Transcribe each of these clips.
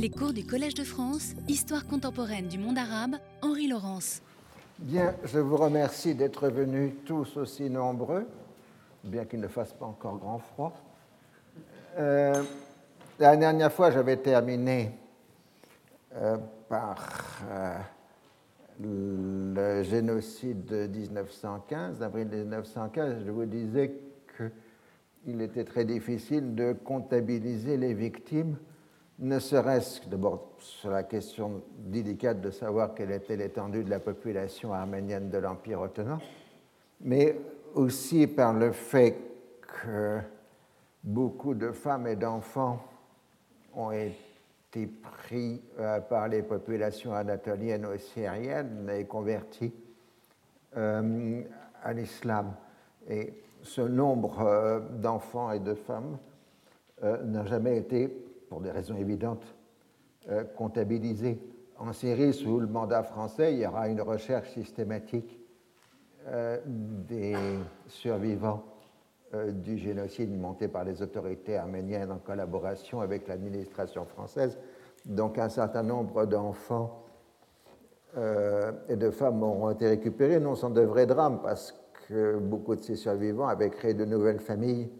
Les cours du Collège de France, Histoire contemporaine du monde arabe, Henri Laurence. Bien, je vous remercie d'être venus tous aussi nombreux, bien qu'il ne fasse pas encore grand froid. Euh, la dernière fois, j'avais terminé euh, par euh, le génocide de 1915, d'avril 1915. Je vous disais qu'il était très difficile de comptabiliser les victimes ne serait-ce que d'abord sur la question délicate de savoir quelle était l'étendue de la population arménienne de l'Empire ottoman, mais aussi par le fait que beaucoup de femmes et d'enfants ont été pris euh, par les populations anatoliennes ou syriennes et convertis euh, à l'islam. Et ce nombre euh, d'enfants et de femmes n'a jamais été pour des raisons évidentes, euh. En Syrie, sous le mandat français, il y aura une recherche systématique euh, des survivants euh, du génocide monté par les autorités arméniennes en collaboration avec l'administration française. Donc un certain nombre d'enfants et de femmes auront été récupérés, non sans de vrais drames, parce que beaucoup de ces survivants avaient créé de nouvelles familles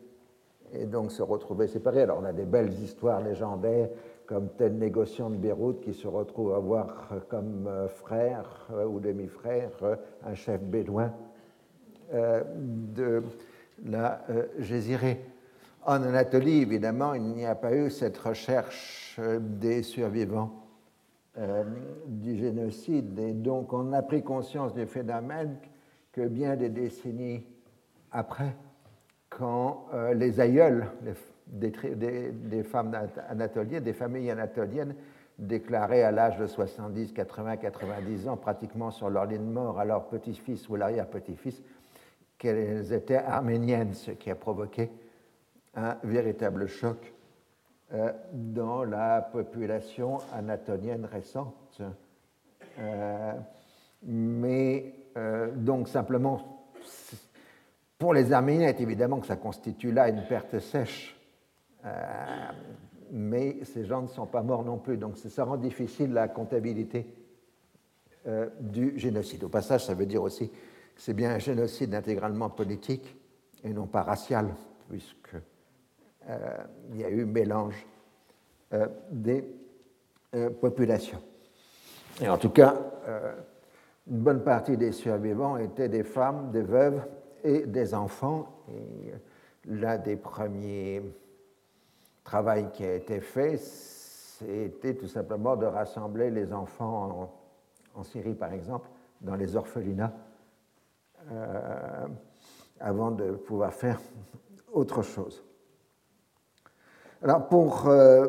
et donc se retrouver séparés. Alors on a des belles histoires légendaires comme tel négociant de Beyrouth qui se retrouve à avoir comme euh, frère euh, ou demi-frère euh, un chef bédouin de la Jésirée. En Anatolie, évidemment, il n'y a pas eu cette recherche des survivants du génocide. Et donc, on a pris conscience du phénomène que bien des décennies après, quand euh, les aïeuls des, femmes anatoliennes, des familles anatoliennes, déclaraient à l'âge de 70, 80, 90 ans, pratiquement sur leur lit de mort à leur petit-fils ou l'arrière-petit-fils, qu'elles étaient arméniennes, ce qui a provoqué un véritable choc euh, dans la population anatolienne récente. Euh, mais donc simplement pour les Arméniens, évidemment que ça constitue là une perte sèche, euh, mais ces gens ne sont pas morts non plus, donc ça rend difficile la comptabilité euh, du génocide. Au passage, ça veut dire aussi que c'est bien un génocide intégralement politique et non pas racial, puisqu'il euh, y a eu mélange des populations. Et en tout cas, une bonne partie des survivants étaient des femmes, des veuves et des enfants. Et l'un des premiers travaux qui a été fait, c'était tout simplement de rassembler les enfants en, Syrie, par exemple, dans les orphelinats, euh, avant de pouvoir faire autre chose. Alors pour euh,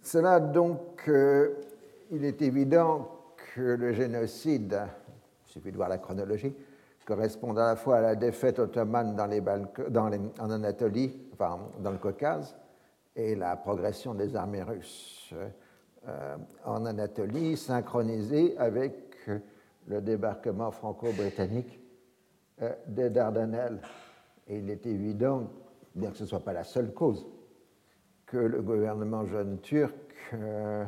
cela, donc, euh, il est évident que le génocide, il suffit de voir la chronologie, correspondent à la fois à la défaite ottomane dans en Anatolie, enfin dans le Caucase, et la progression des armées russes euh, en Anatolie, synchronisée avec le débarquement franco-britannique euh, des Dardanelles. Et il est évident, bien que ce ne soit pas la seule cause, que le gouvernement jeune turc euh,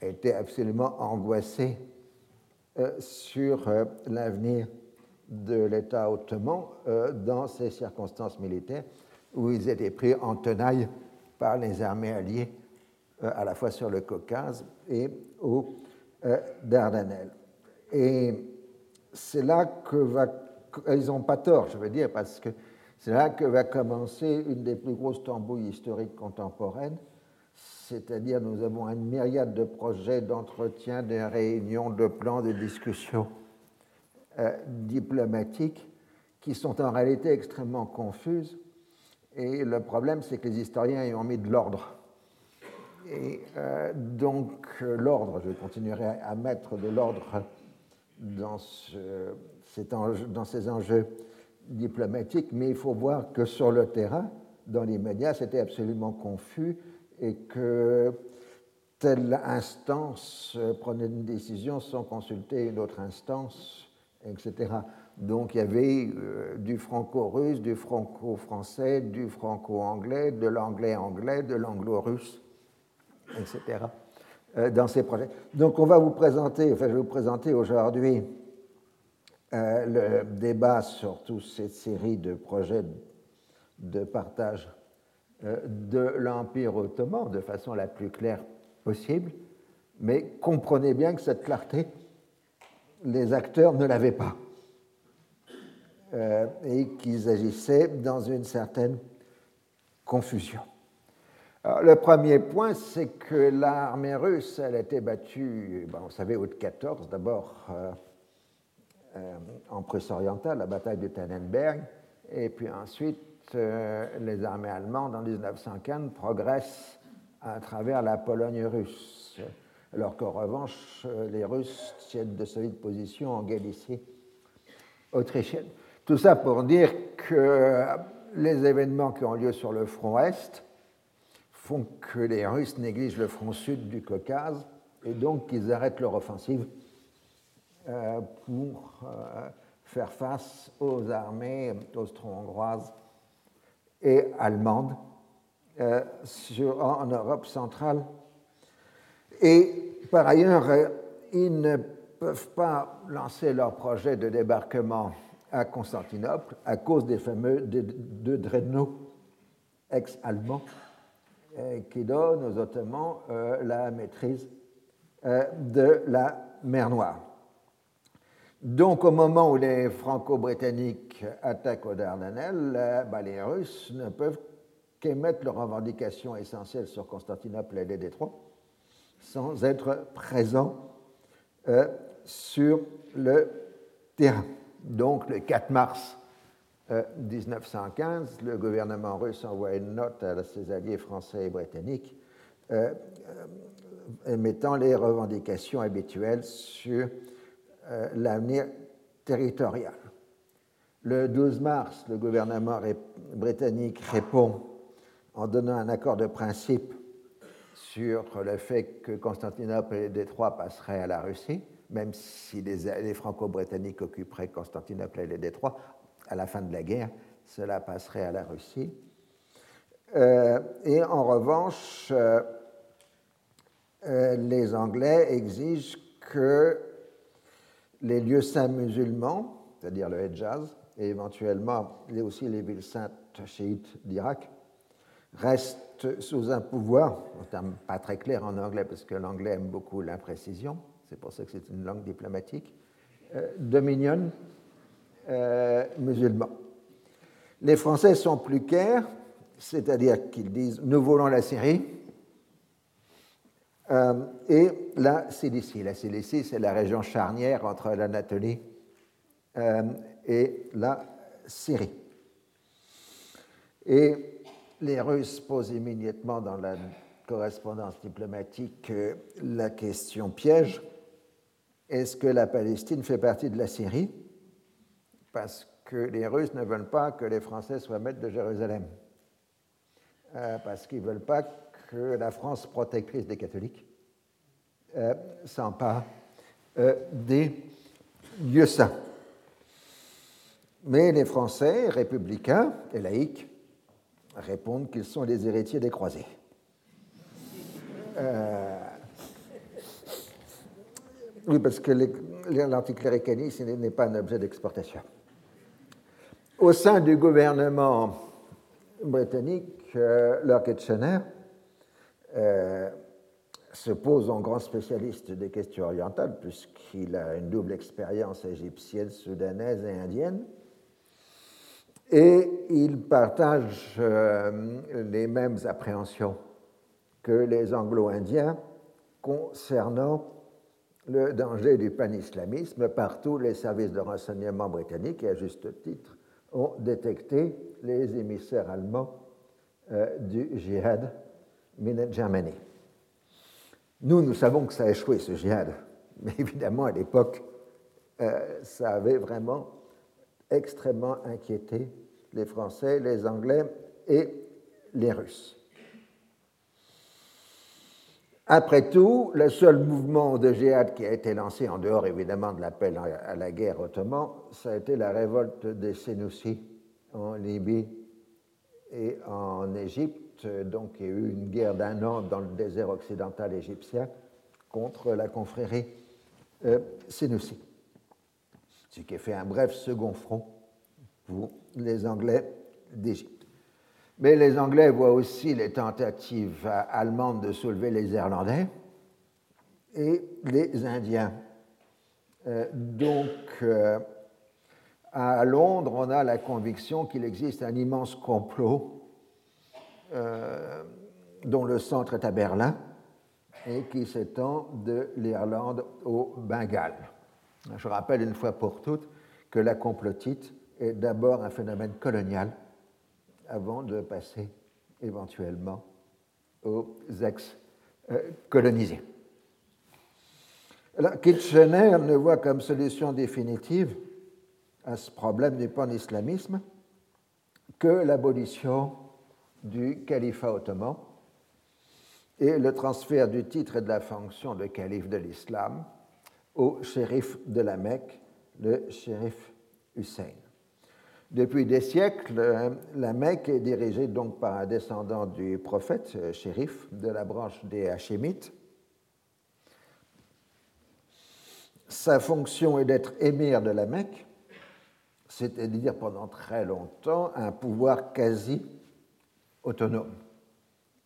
était absolument angoissé sur l'avenir de l'État ottoman euh, dans ces circonstances militaires où ils étaient pris en tenaille par les armées alliées euh, à la fois sur le Caucase et au euh, Dardanelles. Et c'est là que va. Ils n'ont pas tort, je veux dire, parce que c'est là que va commencer une des plus grosses tambouilles historiques contemporaines, c'est-à-dire nous avons une myriade de projets, d'entretiens, de réunions, de plans, de discussions diplomatiques qui sont en réalité extrêmement confuses. Et le problème, c'est que les historiens y ont mis de l'ordre. Et euh, donc, l'ordre, je continuerai à mettre de l'ordre dans, ces enjeux diplomatiques, mais il faut voir que sur le terrain, dans les médias, c'était absolument confus et que telle instance prenait une décision sans consulter une autre instance etc. Donc il y avait euh, du franco-russe, du franco-français, du franco-anglais, de l'anglais-anglais, de l'anglo-russe etc., dans ces projets. Donc on va vous présenter, enfin je vais vous présenter aujourd'hui le débat sur toute cette série de projets de partage de l'Empire ottoman de façon la plus claire possible, mais comprenez bien que cette clarté, les acteurs ne l'avaient pas. Euh, et qu'ils agissaient dans une certaine confusion. le premier point, c'est que l'armée russe, elle a été battue, ben, vous savez, au 14, d'abord euh, euh, en Prusse orientale, la bataille de Tannenberg, et puis ensuite, les armées allemandes, en 1915, progressent à travers la Pologne russe, alors qu'en revanche, les Russes tiennent de solides positions en Galicie autrichienne. Tout ça pour dire que les événements qui ont lieu sur le front Est font que les Russes négligent le front sud du Caucase et donc qu'ils arrêtent leur offensive euh, pour euh, faire face aux armées austro-hongroises et allemandes euh, en Europe centrale. Et par ailleurs, ils ne peuvent pas lancer leur projet de débarquement à Constantinople à cause des fameux deux dreadnoughts ex-allemands euh, qui donnent aux Ottomans euh, la maîtrise euh, de la mer Noire. Donc, au moment où les Franco-Britanniques attaquent aux Dardanelles, les Russes ne peuvent qu'émettre leurs revendications essentielles sur Constantinople et les détroits sans être présents sur le terrain. Donc, le 4 mars 1915, euh, le gouvernement russe envoie une note à ses alliés français et britanniques euh, euh, émettant les revendications habituelles sur l'avenir territorial. Le 12 mars, le gouvernement britannique répond en donnant un accord de principe sur le fait que Constantinople et Détroit passeraient à la Russie même si les, Franco-Britanniques occuperaient Constantinople et les Détroits, à la fin de la guerre, cela passerait à la Russie. Euh, et en revanche, euh, euh, les Anglais exigent que les lieux saints musulmans, c'est-à-dire le Hejaz, et éventuellement aussi les villes saintes chiites d'Irak, restent sous un pouvoir, en termes pas très clair en anglais, parce que l'anglais aime beaucoup l'imprécision, c'est pour ça que c'est une langue diplomatique, euh, dominion euh, musulman. Les Français sont plus clairs, c'est-à-dire qu'ils disent nous voulons la Syrie euh, et la Cilicie. La Cilicie, c'est la région charnière entre l'Anatolie et la Syrie. Et les Russes posent immédiatement dans la correspondance diplomatique la question piège est-ce que la Palestine fait partie de la Syrie? Parce que les Russes ne veulent pas que les Français soient maîtres de Jérusalem. Euh, parce qu'ils ne veulent pas que la France protectrice des catholiques euh, s'empare euh, des lieux saints. Mais les Français, républicains et laïcs, répondent qu'ils sont les héritiers des croisés. Oui, parce que l'anticléricalisme n'est pas un objet d'exportation. Au sein du gouvernement britannique, euh, Lord Kitchener euh, se pose en grand spécialiste des questions orientales, puisqu'il a une double expérience égyptienne, soudanaise et indienne. Et il partage euh, les mêmes appréhensions que les anglo-indiens concernant le danger du panislamisme. Partout, les services de renseignement britanniques, et à juste titre, ont détecté les émissaires allemands euh, du djihad Minute Germany. Nous, nous savons que ça a échoué, ce djihad, mais évidemment, à l'époque, euh, ça avait vraiment extrêmement inquiété les Français, les Anglais et les Russes. Après tout, le seul mouvement de djihad qui a été lancé, en dehors évidemment de l'appel à la guerre ottoman, ça a été la révolte des Sénoussis en Libye et en Égypte. Donc il y a eu une guerre d'un an dans le désert occidental égyptien contre la confrérie euh. Ce qui fait un bref second front pour les Anglais d'Égypte. Mais les Anglais voient aussi les tentatives allemandes de soulever les Irlandais et les Indiens. Euh, donc, euh, à Londres, on a la conviction qu'il existe un immense complot euh, dont le centre est à Berlin et qui s'étend de l'Irlande au Bengale. Je rappelle une fois pour toutes que la complotite est d'abord un phénomène colonial avant de passer éventuellement aux ex-colonisés. Kitchener ne voit comme solution définitive à ce problème du pan-islamisme que l'abolition du califat ottoman et le transfert du titre et de la fonction de calife de l'islam au shérif de la Mecque, le shérif Hussein. Depuis des siècles, la Mecque est dirigée donc par un descendant du prophète, euh, shérif de la branche des Hachémites. Sa fonction est d'être émir de la Mecque, c'est-à-dire pendant très longtemps un pouvoir quasi autonome.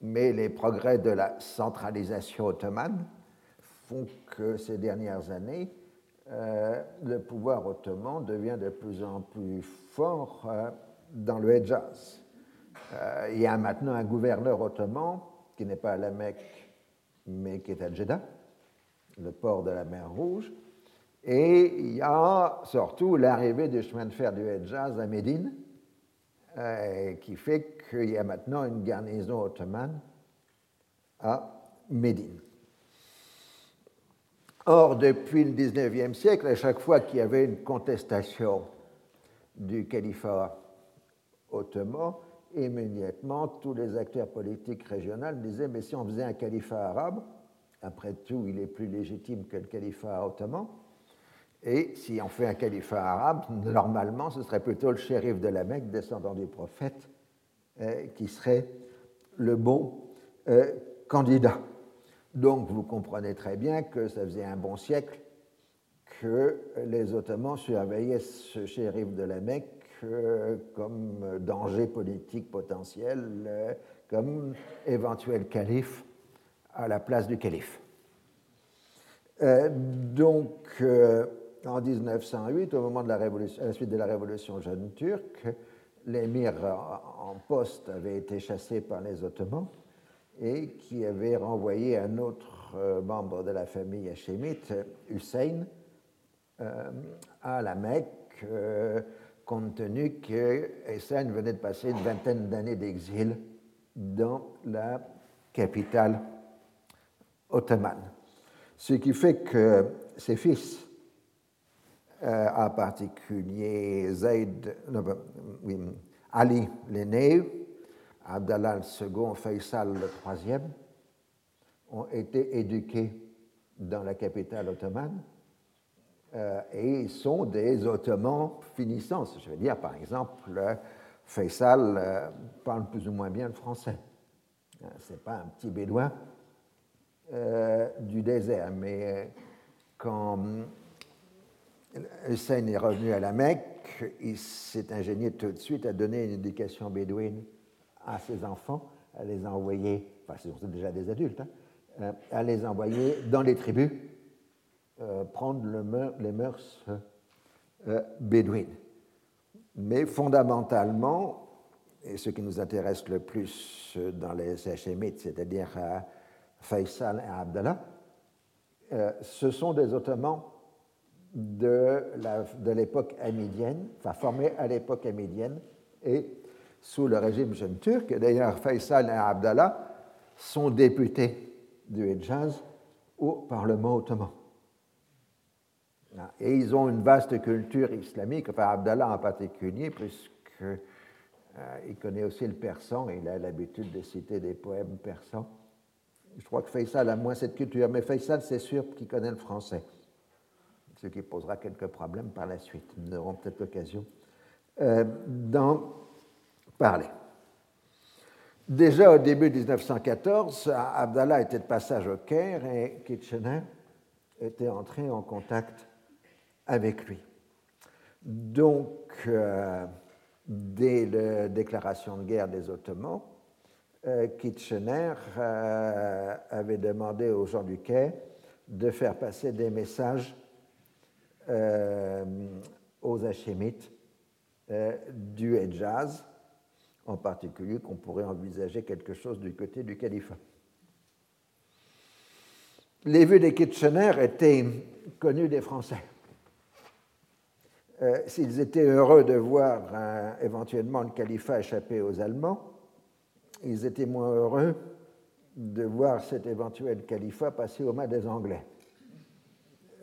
Mais les progrès de la centralisation ottomane font que ces dernières années, euh, le pouvoir ottoman devient de plus en plus fort euh, dans le Hejaz. Euh, il y a maintenant un gouverneur ottoman qui n'est pas à la Mecque, mais qui est à Jeddah, le port de la mer Rouge. Et il y a surtout l'arrivée du chemin de fer du Hejaz à Médine, qui fait qu'il y a maintenant une garnison ottomane à Médine. Or, depuis le XIXe siècle, à chaque fois qu'il y avait une contestation du califat ottoman, immédiatement, tous les acteurs politiques régionaux disaient Mais si on faisait un califat arabe, après tout, il est plus légitime que le califat ottoman. Et si on fait un califat arabe, normalement, ce serait plutôt le shérif de la Mecque, descendant du prophète, euh, qui serait le bon euh, candidat. Donc vous comprenez très bien que ça faisait un bon siècle que les Ottomans surveillaient ce shérif de la Mecque euh, comme danger politique potentiel, euh, comme éventuel calife à la place du calife. Euh, donc, en 1908, au moment de à la suite de la révolution jeune turque, l'émir en poste avait été chassé par les Ottomans et qui avait renvoyé un autre euh, membre de la famille hachémite, Hussein, euh, à la Mecque, euh, compte tenu que Hussein venait de passer une vingtaine d'années d'exil dans la capitale ottomane. Ce qui fait que ses fils, en particulier Zayd, Ali l'aîné, Abdallah II, Faisal III, ont été éduqués dans la capitale ottomane euh, et sont des Ottomans finissants. Je veux dire, par exemple, Faisal euh, parle plus ou moins bien le français. Euh, Ce n'est pas un petit bédouin du désert, mais quand Hussein est revenu à la Mecque, il s'est ingénié tout de suite à donner une éducation bédouine à ses enfants, à les envoyer, enfin, ce sont déjà des adultes, hein, euh, à les envoyer dans les tribus euh, prendre les mœurs euh, bédouines. Mais fondamentalement, et ce qui nous intéresse le plus dans les Hachémites, c'est-à-dire Faisal et Abdallah, ce sont des Ottomans de l'époque amidienne, enfin formés à l'époque amidienne et sous le régime jeune turc. D'ailleurs, Faisal et Abdallah sont députés du Hejaz au Parlement ottoman. Et ils ont une vaste culture islamique, enfin Abdallah en particulier, puisqu'il euh, connaît aussi le persan et il a l'habitude de citer des poèmes persans. Je crois que Faisal a moins cette culture, mais Faisal, c'est sûr qu'il connaît le français, ce qui posera quelques problèmes par la suite. Nous aurons peut-être l'occasion euh, d'en Déjà au début de 1914, Abdallah était de passage au Caire et Kitchener était entré en contact avec lui. Donc, euh, dès la déclaration de guerre des Ottomans, euh, Kitchener euh, avait demandé aux gens du Caire de faire passer des messages aux Hachémites du Hejaz en particulier qu'on pourrait envisager quelque chose du côté du califat. Les vues des Kitchener étaient connues des Français. Euh, s'ils étaient heureux de voir éventuellement le califat échapper aux Allemands, ils étaient moins heureux de voir cet éventuel califat passer aux mains des Anglais.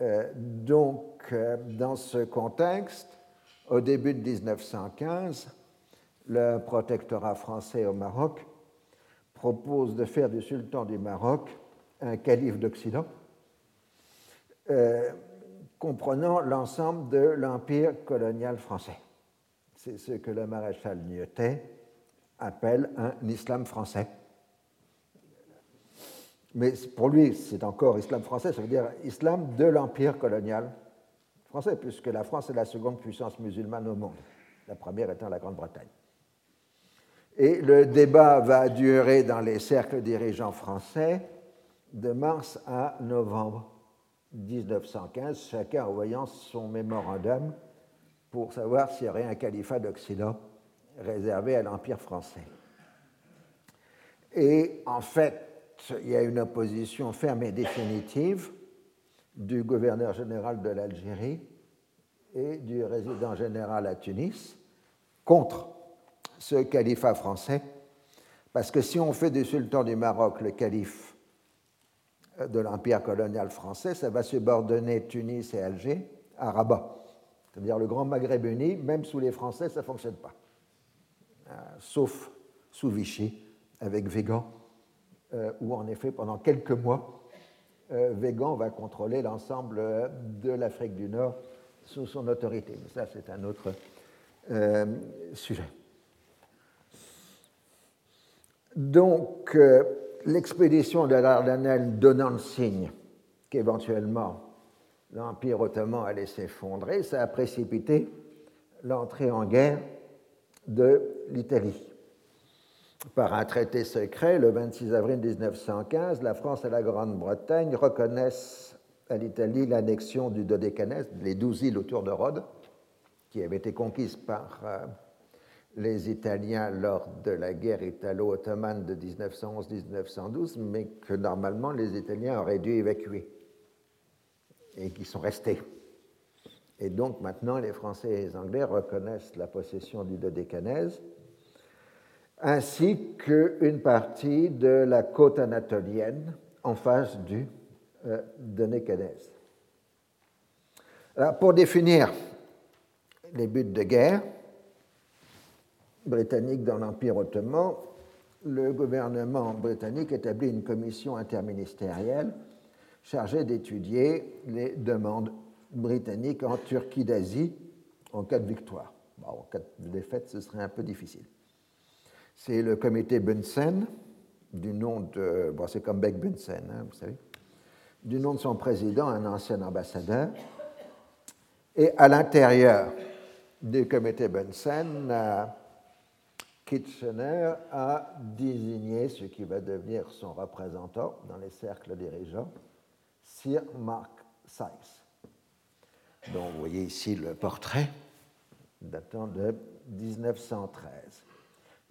Euh, donc, euh, dans ce contexte, au début de 1915, le protectorat français au Maroc propose de faire du sultan du Maroc un calife d'Occident, euh, comprenant l'ensemble de l'empire colonial français. C'est ce que le maréchal Nieutet appelle un islam français. Mais pour lui, c'est encore islam français, ça veut dire islam de l'empire colonial français, puisque la France est la seconde puissance musulmane au monde, la première étant la Grande-Bretagne. Et le débat va durer dans les cercles dirigeants français de mars à novembre 1915, chacun envoyant son mémorandum pour savoir s'il y aurait un califat d'Occident réservé à l'Empire français. Et en fait, il y a une opposition ferme et définitive du gouverneur général de l'Algérie et du résident général à Tunis contre ce califat français, parce que si on fait du sultan du Maroc le calife de l'empire colonial français, ça va subordonner Tunis et Alger à Rabat. C'est-à-dire le grand Maghreb uni, même sous les Français, ça ne fonctionne pas. Euh, sauf sous Vichy, avec Végan, euh, où en effet, pendant quelques mois, euh, Végan va contrôler l'ensemble de l'Afrique du Nord sous son autorité. Mais ça, c'est un autre sujet. Donc, euh, l'expédition de l'Ardanelle donnant le signe qu'éventuellement l'Empire ottoman allait s'effondrer, ça a précipité l'entrée en guerre de l'Italie. Par un traité secret, le 26 avril 1915, la France et la Grande-Bretagne reconnaissent à l'Italie l'annexion du Dodécanèse, les douze îles autour de Rhodes, qui avaient été conquises par euh, les Italiens lors de la guerre italo-ottomane de 1911-1912, mais que normalement les Italiens auraient dû évacuer et qui sont restés. Et donc maintenant, les Français et les Anglais reconnaissent la possession du Dodécanèse, ainsi qu'une partie de la côte anatolienne en face du euh, Dodécanèse. Alors, pour définir les buts de guerre, britannique dans l'Empire ottoman, le gouvernement britannique établit une commission interministérielle chargée d'étudier les demandes britanniques en Turquie d'Asie en cas de victoire. en cas de défaite, ce serait un peu difficile. C'est le comité Bunsen, du nom de. Bon, c'est comme Beck Bunsen, hein, vous savez. Du nom de son président, un ancien ambassadeur. Et à l'intérieur du comité Bunsen, Kitchener a désigné ce qui va devenir son représentant dans les cercles dirigeants, Sir Mark Sykes. Donc vous voyez ici le portrait datant de 1913,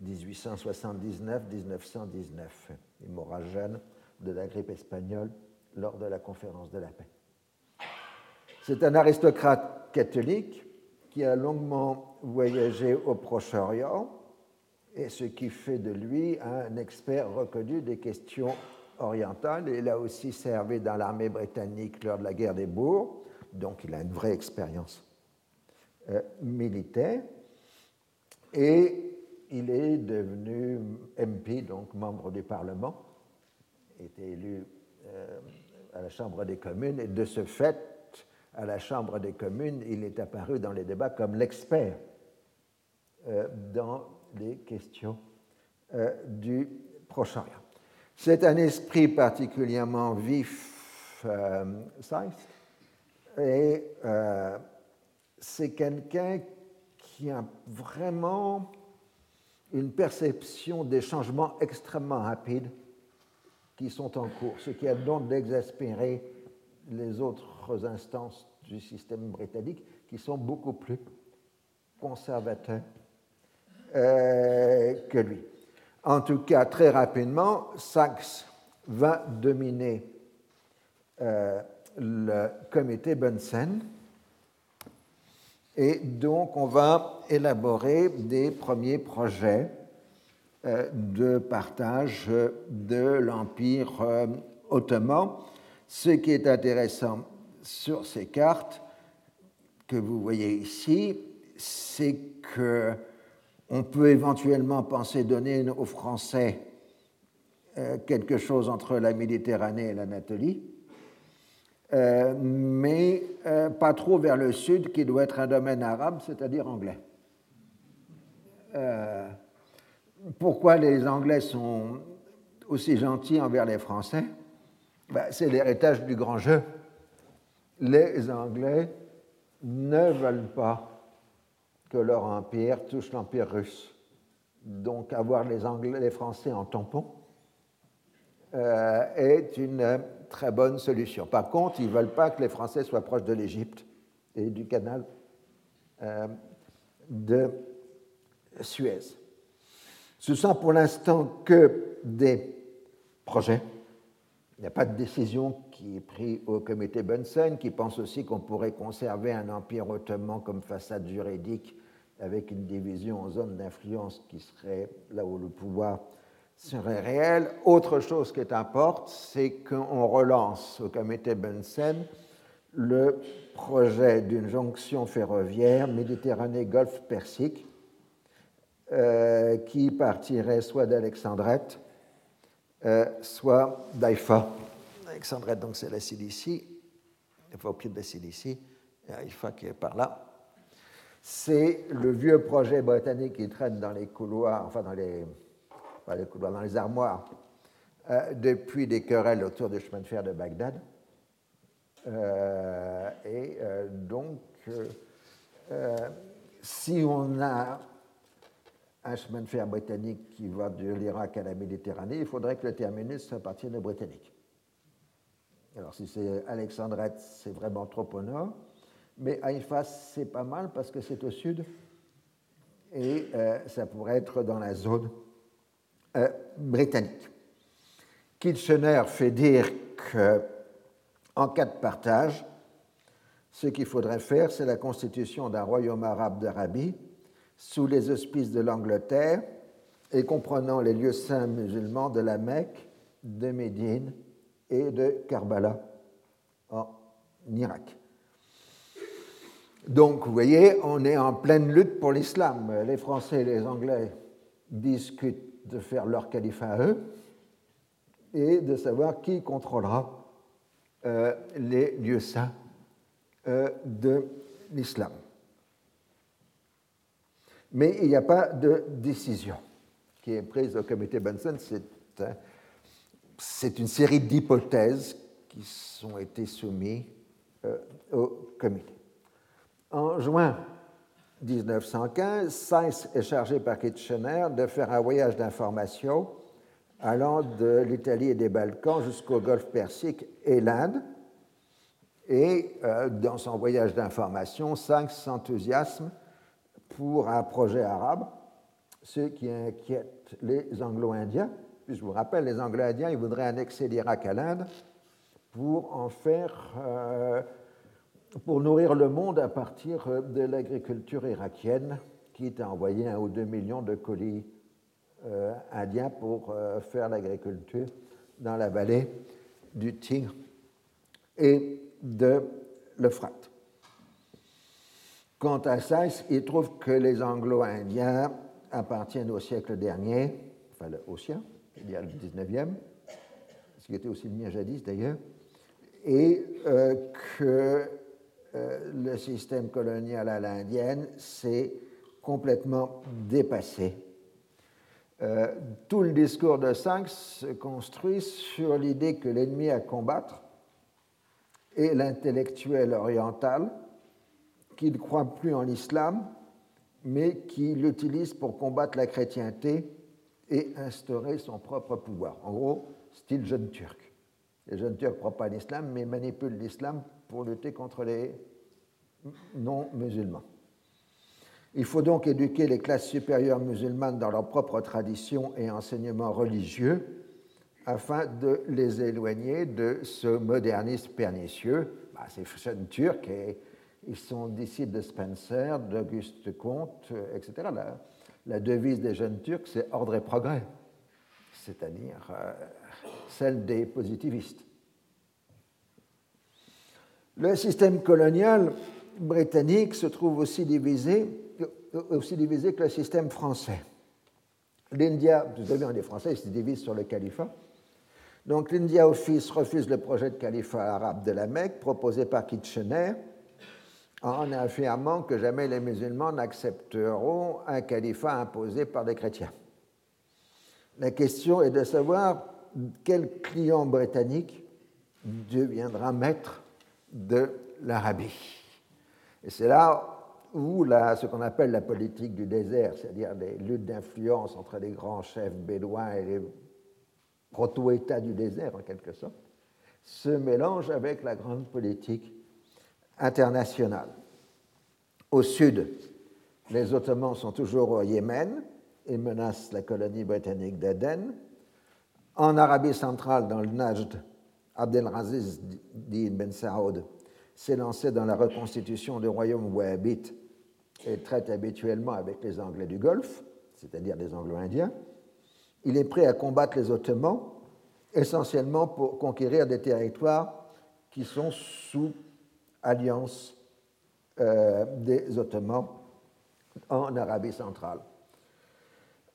1879-1919. Il mourra jeune de la grippe espagnole lors de la conférence de la paix. C'est un aristocrate catholique qui a longuement voyagé au Proche-Orient et ce qui fait de lui un expert reconnu des questions orientales. Il a aussi servi dans l'armée britannique lors de la guerre des Boers, donc il a une vraie expérience euh, militaire. Et il est devenu MP, donc membre du Parlement, était élu euh, à la Chambre des communes, et de ce fait, à la Chambre des communes, il est apparu dans les débats comme l'expert euh, dans les questions du Proche-Orient. C'est un esprit particulièrement vif, euh, et c'est quelqu'un qui a vraiment une perception des changements extrêmement rapides qui sont en cours, ce qui a donc d'exaspérer les autres instances du système britannique qui sont beaucoup plus conservateurs euh, que lui. En tout cas, très rapidement, Sachs va dominer euh, le comité Bunsen et donc, on va élaborer des premiers projets euh, de partage de l'Empire ottoman. Ce qui est intéressant sur ces cartes que vous voyez ici, c'est que on peut éventuellement penser donner aux Français euh, quelque chose entre la Méditerranée et l'Anatolie, euh, mais euh, pas trop vers le sud, qui doit être un domaine arabe, c'est-à-dire anglais. Pourquoi les Anglais sont aussi gentils envers les Français? Ben, C'est l'héritage du grand jeu. Les Anglais ne veulent pas que leur empire touche l'empire russe. Donc avoir les, Anglais, les Français en tampon est une très bonne solution. Par contre, ils ne veulent pas que les Français soient proches de l'Égypte et du canal euh, de Suez. Ce sont pour l'instant que des projets. Il n'y a pas de décision qui est prise au comité Bunsen, qui pense aussi qu'on pourrait conserver un empire ottoman comme façade juridique avec une division en zones d'influence qui serait là où le pouvoir serait réel. Autre chose qui est importante, c'est qu'on relance au comité Bunsen le projet d'une jonction ferroviaire Méditerranée-Golfe Persique euh, qui partirait soit d'Alexandrette, euh, soit d'Haïfa. Alexandrette, donc c'est la Cilicie, au pied de la Cilicie, et Haïfa qui est par là. C'est le vieux projet britannique qui traîne dans les couloirs, enfin dans les, dans les armoires euh, depuis des querelles autour du chemin de fer de Bagdad. Euh, et euh, donc, si on a un chemin de fer britannique qui va de l'Irak à la Méditerranée, il faudrait que le terminus appartienne aux Britanniques. Alors, si c'est Alexandrette, c'est vraiment trop au nord. Mais Haïfa, c'est pas mal parce que c'est au sud. Et ça pourrait être dans la zone euh, britannique. Kitchener fait dire qu'en cas de partage, ce qu'il faudrait faire, c'est la constitution d'un royaume arabe d'Arabie sous les auspices de l'Angleterre et comprenant les lieux saints musulmans de la Mecque, de Médine et de Karbala en Irak. Donc, vous voyez, on est en pleine lutte pour l'islam. Les Français et les Anglais discutent de faire leur califat à eux et de savoir qui contrôlera euh, les lieux saints euh, de l'islam. Mais il n'y a pas de décision qui est prise au comité Bunsen. C'est une série d'hypothèses qui ont été soumises euh, au comité. En juin 1915, Sykes est chargé par Kitchener de faire un voyage d'information allant de l'Italie et des Balkans jusqu'au Golfe Persique et l'Inde. Et euh, dans son voyage d'information, Sykes s'enthousiasme pour un projet arabe, ce qui inquiète les Anglo-Indiens. Je vous rappelle, les Anglo-Indiens, ils voudraient annexer l'Irak à l'Inde pour en faire euh, pour nourrir le monde à partir de l'agriculture irakienne, qui a envoyé un ou deux millions de colis euh, indiens pour euh, faire l'agriculture dans la vallée du Tigre et de l'Euphrate. Quant à Saïs, il trouve que les Anglo-Indiens appartiennent au siècle dernier, enfin au sien, il y a le 19e, ce qui était aussi le mien jadis d'ailleurs, et euh, que euh, le système colonial à l'indienne s'est complètement dépassé. euh, tout le discours de Sykes se construit sur l'idée que l'ennemi à combattre est l'intellectuel oriental qui ne croit plus en l'islam, mais qui l'utilise pour combattre la chrétienté et instaurer son propre pouvoir. En gros, style jeune turc. Les jeunes turcs ne croient pas en l'islam, mais manipulent l'islam pour lutter contre les non-musulmans. Il faut donc éduquer les classes supérieures musulmanes dans leur propre tradition et enseignement religieux afin de les éloigner de ce modernisme pernicieux. Bah, ces jeunes turcs, ils sont disciples de Spencer, d'Auguste Comte, etc. La, devise des jeunes turcs, c'est ordre et progrès, c'est-à-dire euh, celle des positivistes. Le système colonial britannique se trouve aussi divisé, que le système français. L'India, vous savez, les Français se divisent sur le califat. Donc l'India Office refuse le projet de califat arabe de la Mecque proposé par Kitchener en affirmant que jamais les musulmans n'accepteront un califat imposé par des chrétiens. La question est de savoir quel client britannique deviendra maître de l'Arabie. Et c'est là où ce qu'on appelle la politique du désert, c'est-à-dire les luttes d'influence entre les grands chefs bédouins et les proto-États du désert, en quelque sorte, se mélange avec la grande politique internationale. Au sud, les Ottomans sont toujours au Yémen et menacent la colonie britannique d'Aden. En Arabie centrale, dans le Najd, Abdelaziz Ben Saoud s'est lancé dans la reconstitution du royaume wahhabite et traite habituellement avec les Anglais du Golfe, c'est-à-dire les Anglo-Indiens. Il est prêt à combattre les Ottomans, essentiellement pour conquérir des territoires qui sont sous alliance euh, des Ottomans en Arabie centrale.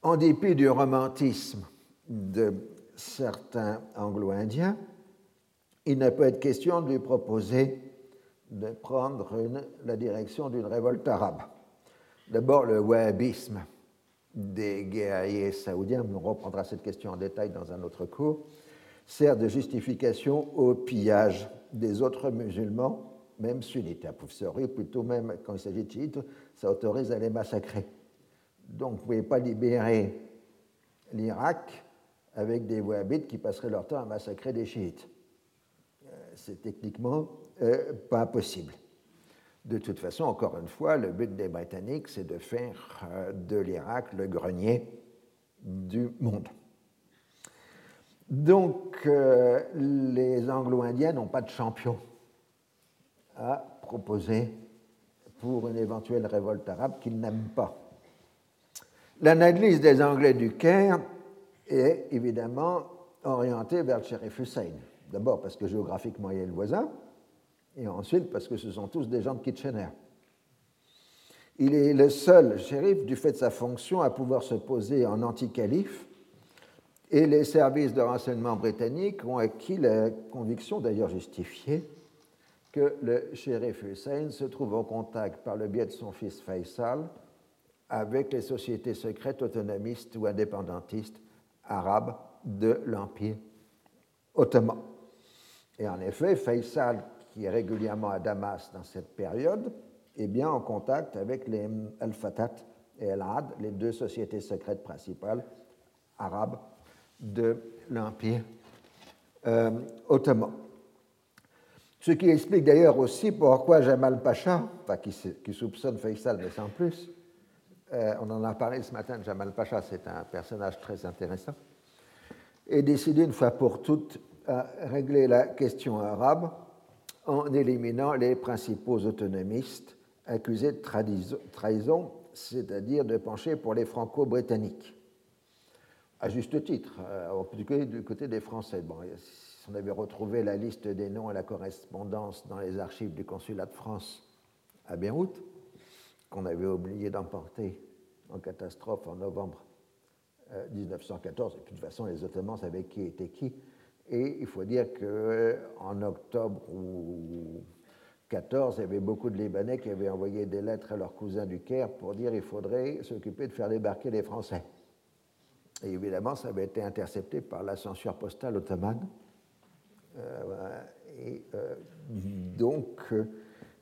En dépit du romantisme de certains Anglo-Indiens, il ne peut être question de lui proposer de prendre la direction d'une révolte arabe. D'abord, le wahhabisme des guerriers saoudiens, on reprendra cette question en détail dans un autre cours, sert de justification au pillage des autres musulmans, même sunnites. A fortiori, plutôt même quand il s'agit de chiites, ça autorise à les massacrer. Donc, vous ne pouvez pas libérer l'Irak avec des wahhabites qui passeraient leur temps à massacrer des chiites. Euh, c'est techniquement euh, pas possible. De toute façon, encore une fois, le but des Britanniques, c'est de faire euh, de l'Irak le grenier du monde. Donc, les Anglo-Indiens n'ont pas de champion à proposer pour une éventuelle révolte arabe qu'ils n'aiment pas. L'analyse des Anglais du Caire est évidemment orientée vers le shérif Hussein. D'abord parce que géographiquement il est le voisin, et ensuite parce que ce sont tous des gens de Kitchener. Il est le seul shérif, du fait de sa fonction, à pouvoir se poser en anti-calife, et les services de renseignement britanniques ont acquis la conviction, d'ailleurs justifiée, que le shérif Hussein se trouve en contact par le biais de son fils Faisal avec les sociétés secrètes autonomistes ou indépendantistes arabes de l'Empire ottoman. Et en effet, Faisal, qui est régulièrement à Damas dans cette période, est bien en contact avec les Al-Fatat et Al-Ad, les deux sociétés secrètes principales arabes de l'Empire euh, ottoman. Ce qui explique d'ailleurs aussi pourquoi Jamal Pacha, enfin, qui, soupçonne Faisal mais sans plus, euh, on en a parlé ce matin, Jamal Pacha, c'est un personnage très intéressant, est décidé une fois pour toutes à régler la question arabe en éliminant les principaux autonomistes accusés de trahison, c'est-à-dire de pencher pour les franco-britanniques. À juste titre, euh, du côté des Français. On avait retrouvé la liste des noms et la correspondance dans les archives du consulat de France à Beyrouth, qu'on avait oublié d'emporter en catastrophe en novembre 1914. Euh, de toute façon, les Ottomans savaient qui était qui. Et il faut dire qu'en octobre ou 14, il y avait beaucoup de Libanais qui avaient envoyé des lettres à leurs cousins du Caire pour dire qu'il faudrait s'occuper de faire débarquer les Français. Et évidemment, ça avait été intercepté par la censure postale ottomane. Euh, et euh, donc,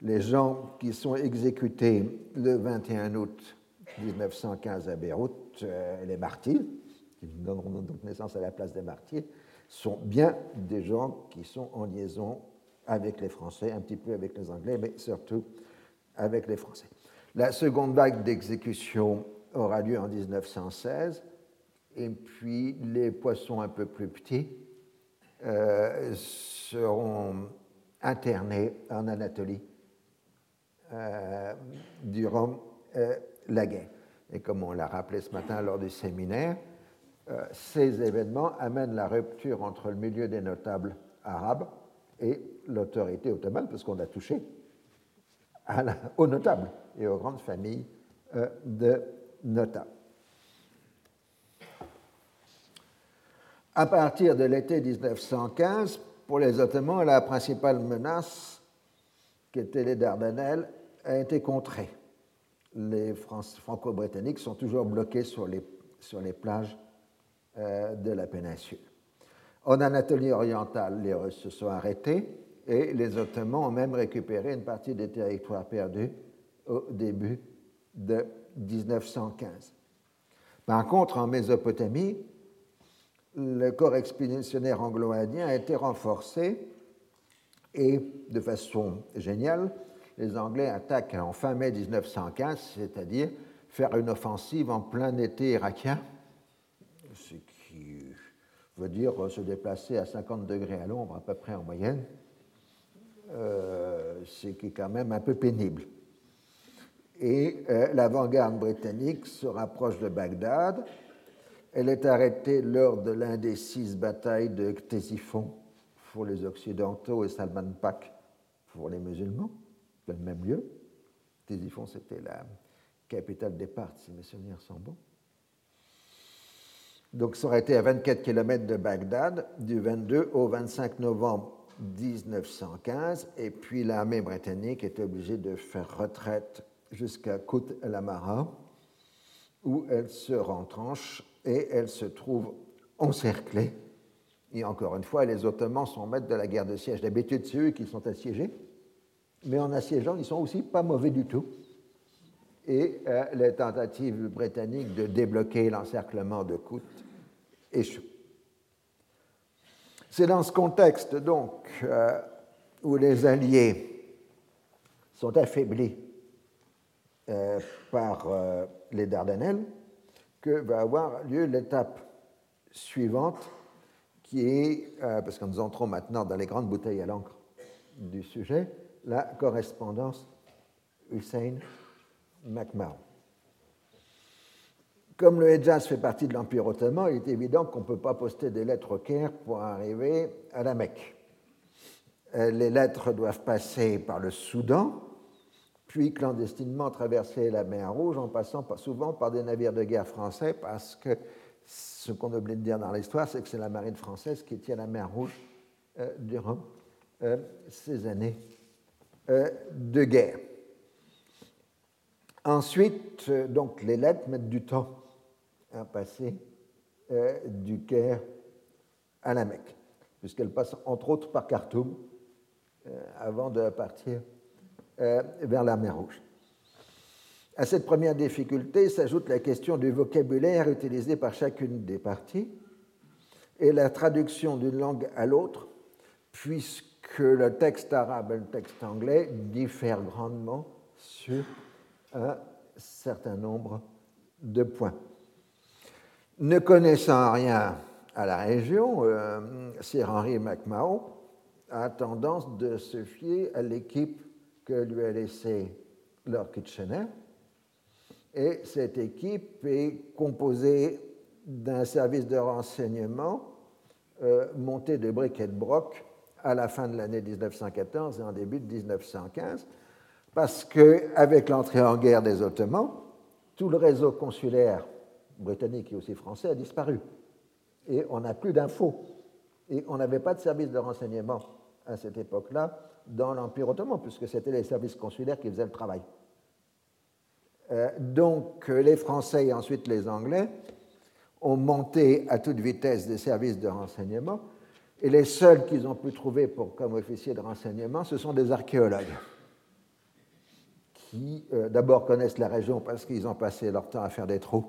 les gens qui sont exécutés le 21 août 1915 à Beyrouth, les martyrs, qui donneront donc naissance à la place des martyrs, sont bien des gens qui sont en liaison avec les Français, un petit peu avec les Anglais, mais surtout avec les Français. La seconde vague d'exécution aura lieu en 1916, et puis les poissons un peu plus petits euh, seront internés en Anatolie euh, durant euh, la guerre. Et comme on l'a rappelé ce matin lors du séminaire, ces événements amènent la rupture entre le milieu des notables arabes et l'autorité ottomane, parce qu'on a touché aux notables et aux grandes familles de notables. À partir de l'été 1915, pour les Ottomans, la principale menace, qui était les Dardanelles, a été contrée. Les franco-britanniques sont toujours bloqués sur les, sur les plages euh, de la péninsule. En Anatolie orientale, les Russes se sont arrêtés et les Ottomans ont même récupéré une partie des territoires perdus au début de 1915. Par contre, en Mésopotamie, le corps expéditionnaire anglo-indien a été renforcé et, de façon géniale, les Anglais attaquent en fin mai 1915, c'est-à-dire faire une offensive en plein été irakien, ce qui veut dire se déplacer à 50 degrés à l'ombre à peu près en moyenne, euh, ce qui est quand même un peu pénible. Et euh, l'avant-garde britannique se rapproche de Bagdad, elle est arrêtée lors de l'indécise bataille de Ctésiphon pour les Occidentaux et Salman Pak pour les musulmans, dans le même lieu. Ctésiphon, c'était la capitale des Parthes, si mes souvenirs sont bons. Donc, ça aurait été à 24 km de Bagdad, du 22 au 25 novembre 1915, et puis l'armée britannique est obligée de faire retraite jusqu'à Côte el-Amara, où elle se rentranche et elle se trouve encerclée. Et encore une fois, les Ottomans sont maîtres de la guerre de siège. D'habitude, c'est eux qui sont assiégés, mais en assiégeant, ils sont aussi pas mauvais du tout. Et euh, les tentatives britanniques de débloquer l'encerclement de Kout échouent. C'est dans ce contexte, donc, euh, où les Alliés sont affaiblis euh, par les Dardanelles, que va avoir lieu l'étape suivante, qui est, euh, parce que nous entrons maintenant dans les grandes bouteilles à l'encre du sujet, la correspondance Hussein-MacMahon. Comme le Hejaz fait partie de l'Empire ottoman, il est évident qu'on ne peut pas poster des lettres au Caire pour arriver à la Mecque. Euh, les lettres doivent passer par le Soudan, puis clandestinement traverser la mer Rouge en passant souvent par des navires de guerre français, parce que ce qu'on oublie de dire dans l'histoire, c'est que c'est la marine française qui tient la mer Rouge euh, durant euh, ces années euh, de guerre. Ensuite, donc, les lettres mettent du temps à passer du Caire à la Mecque, puisqu'elles passent entre autres par Khartoum avant de partir vers la mer Rouge. À cette première difficulté s'ajoute la question du vocabulaire utilisé par chacune des parties et la traduction d'une langue à l'autre, puisque le texte arabe et le texte anglais diffèrent grandement sur un certain nombre de points. Ne connaissant rien à la région, euh, Sir Henry MacMahon a tendance de se fier à l'équipe que lui a laissé Lord Kitchener. Et cette équipe est composée d'un service de renseignement euh, monté de briques et de broc à la fin de l'année 1914 et en début de 1915, parce qu'avec l'entrée en guerre des Ottomans, tout le réseau consulaire britannique et aussi français a disparu. Et on n'a plus d'infos. Et on n'avait pas de service de renseignement à cette époque-là dans l'Empire ottoman, puisque c'était les services consulaires qui faisaient le travail. Euh, donc les Français et ensuite les Anglais ont monté à toute vitesse des services de renseignement, et les seuls qu'ils ont pu trouver pour, comme officiers de renseignement, ce sont des archéologues qui euh, d'abord connaissent la région parce qu'ils ont passé leur temps à faire des trous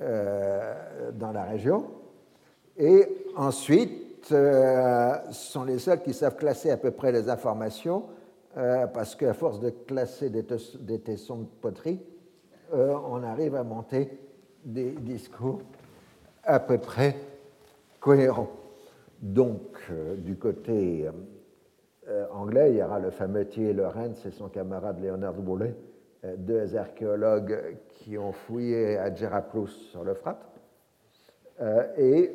euh, dans la région, et ensuite euh, sont les seuls qui savent classer à peu près les informations, parce qu'à force de classer des, tessons de poterie, on arrive à monter des discours à peu près cohérents. Donc, du côté euh, anglais, il y aura le fameux Thierry Lorenz et son camarade Leonard Boulet, euh, deux archéologues qui ont fouillé à Geraklus sur l'Euphrate. Euh, et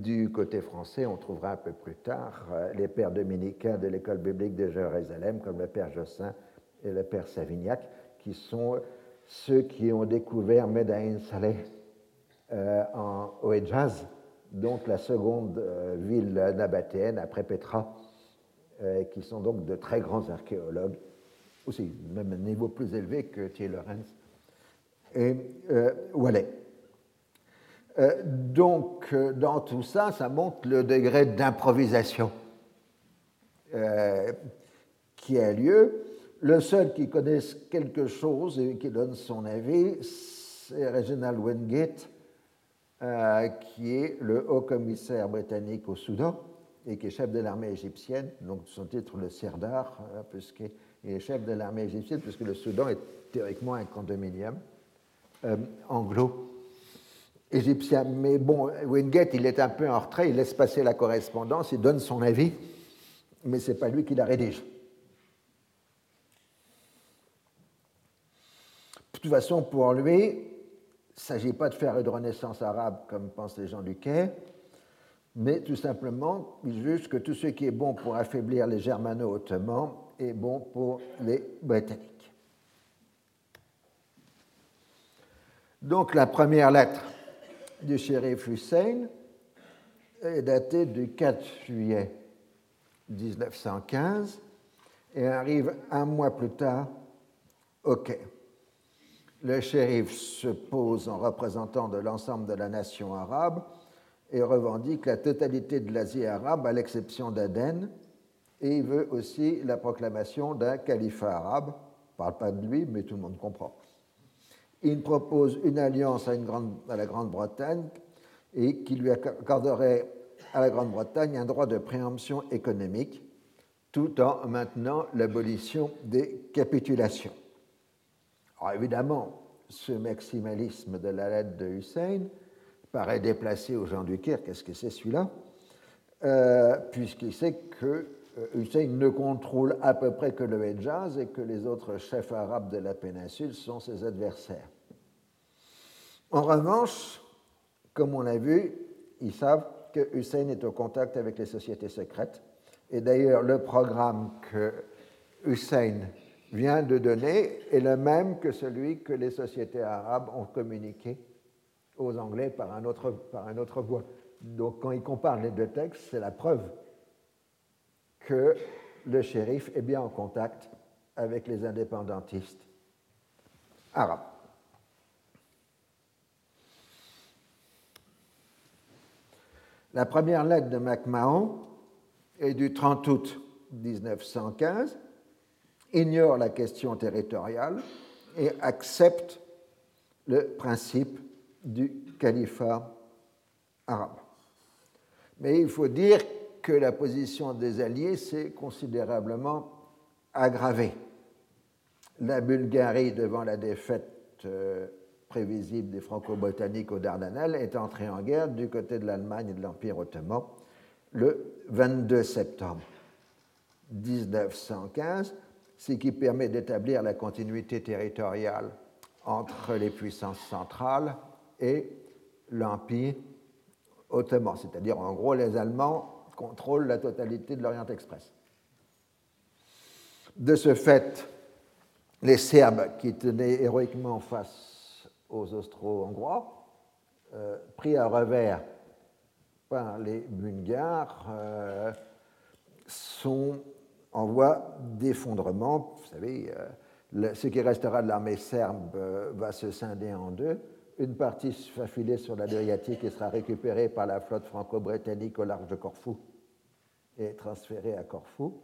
du côté français, on trouvera un peu plus tard les pères dominicains de l'école biblique de Jérusalem, comme le père Jossin et le père Savignac, qui sont ceux qui ont découvert Medaïn Saleh en Oejaz, donc la seconde ville nabatéenne après Petra, euh, qui sont donc de très grands archéologues, aussi même un niveau plus élevé que Thierry Lorenz et euh, Wallet. Euh, donc, dans tout ça, ça montre le degré d'improvisation qui a lieu. Le seul qui connaisse quelque chose et qui donne son avis, c'est Reginald Wingate, qui est le haut commissaire britannique au Soudan et qui est chef de l'armée égyptienne, donc son titre le Serdar, euh, puisqu'il est chef de l'armée égyptienne, puisque le Soudan est théoriquement un condominium euh, anglo-égyptien. Mais bon, Wingate, il est un peu en retrait, il laisse passer la correspondance, il donne son avis, mais ce n'est pas lui qui la rédige. De toute façon, pour lui, il ne s'agit pas de faire une renaissance arabe comme pensent les gens du Caire, mais tout simplement, il juge que tout ce qui est bon pour affaiblir les germano-ottomans est bon pour les Britanniques. Donc la première lettre du shérif Hussein est datée du 4 juillet 1915 et arrive un mois plus tard au Caire. Le shérif se pose en représentant de l'ensemble de la nation arabe et revendique la totalité de l'Asie arabe, à l'exception d'Aden, et il veut aussi la proclamation d'un califat arabe. ne parle pas de lui, mais tout le monde comprend. Il propose une alliance à, la Grande-Bretagne et qui lui accorderait à la Grande-Bretagne un droit de préemption économique, tout en maintenant l'abolition des capitulations. Alors évidemment, ce maximalisme de la lettre de Hussein paraît déplacé aux gens du Caire, qu'est-ce que c'est celui-là? Euh, Puisqu'il sait que euh, Hussein ne contrôle à peu près que le Hejaz et que les autres chefs arabes de la péninsule sont ses adversaires. En revanche, comme on l'a vu, ils savent que Hussein est au contact avec les sociétés secrètes. Et d'ailleurs, le programme que Hussein vient de donner est le même que celui que les sociétés arabes ont communiqué aux Anglais par un autre, par autre voie. Donc quand il compare les deux textes, c'est la preuve que le shérif est bien en contact avec les indépendantistes arabes. La première lettre de MacMahon est du 30 août 1915, ignore la question territoriale et accepte le principe du califat arabe. Mais il faut dire que la position des Alliés s'est considérablement aggravée. La Bulgarie, devant la défaite euh, prévisible des Franco-Britanniques au Dardanelles, est entrée en guerre du côté de l'Allemagne et de l'Empire ottoman le 22 septembre 1915, ce qui permet d'établir la continuité territoriale entre les puissances centrales et l'Empire ottoman, c'est-à-dire en gros les Allemands contrôlent la totalité de l'Orient Express. De ce fait, les Serbes qui tenaient héroïquement face aux Austro-Hongrois, euh, pris à revers par les Bulgares, euh, sont en voie d'effondrement. Vous savez, euh, ce qui restera de l'armée serbe va se scinder en deux une partie va filer sur l'Adriatique et sera récupérée par la flotte franco-britannique au large de Corfou et transférée à Corfou,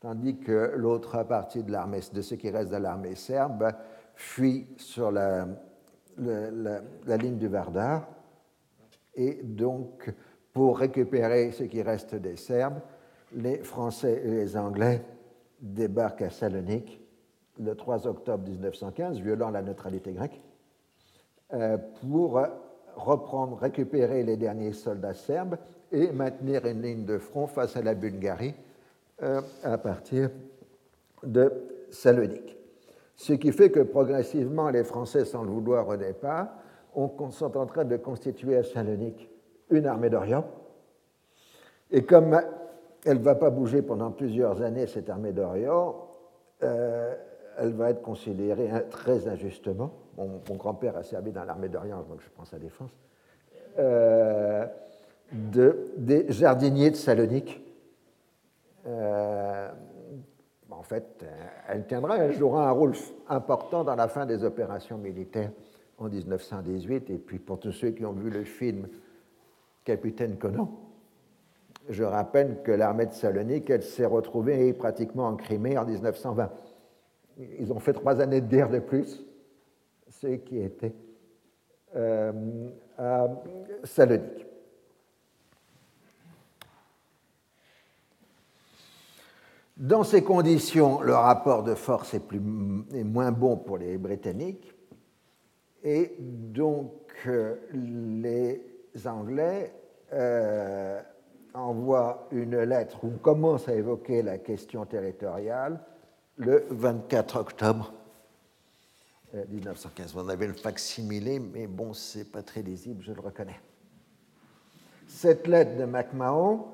tandis que l'autre partie de de ce qui reste de l'armée serbe, fuit sur la, la, ligne du Vardar. Et donc, pour récupérer ce qui reste des Serbes, les Français et les Anglais débarquent à Salonique le 3 octobre 1915, violant la neutralité grecque, euh, pour reprendre, récupérer les derniers soldats serbes et maintenir une ligne de front face à la Bulgarie euh, à partir de Salonique. Ce qui fait que progressivement, les Français, sans le vouloir au départ, sont en train de constituer à Salonique une armée d'Orient. Et comme elle ne va pas bouger pendant plusieurs années, cette armée d'Orient, euh, elle va être considérée très injustement. Mon, grand-père a servi dans l'armée d'Orient, donc je pense à défense. Euh, de, des jardiniers de Salonique. Euh, fait, elle tiendra, elle jouera un rôle important dans la fin des opérations militaires en 1918. Et puis pour tous ceux qui ont vu le film Capitaine Conan, je rappelle que l'armée de Salonique, elle s'est retrouvée pratiquement en Crimée en 1920. Ils ont fait trois années de guerre de plus, ceux qui étaient euh, à Salonique. Dans ces conditions, le rapport de force est, plus, est moins bon pour les Britanniques, et donc euh, les Anglais euh, envoient une lettre où on commence à évoquer la question territoriale le 24 octobre 1915. Euh, On avait le facsimilé, mais bon, c'est pas très lisible, je le reconnais. Cette lettre de MacMahon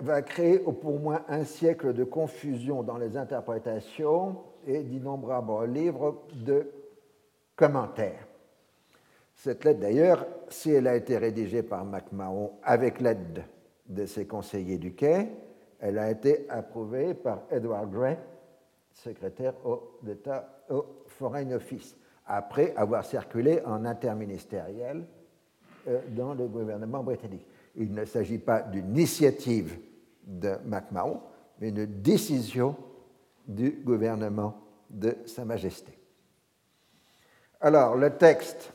va créer au pour moins un siècle de confusion dans les interprétations et d'innombrables livres de commentaires. Cette lettre, d'ailleurs, si elle a été rédigée par MacMahon avec l'aide de ses conseillers du quai, elle a été approuvée par Edward Grey, secrétaire d'État au Foreign Office, après avoir circulé en interministériel euh, dans le gouvernement britannique. Il ne s'agit pas d'une initiative de MacMahon, mais une décision du gouvernement de Sa Majesté. Alors, le texte,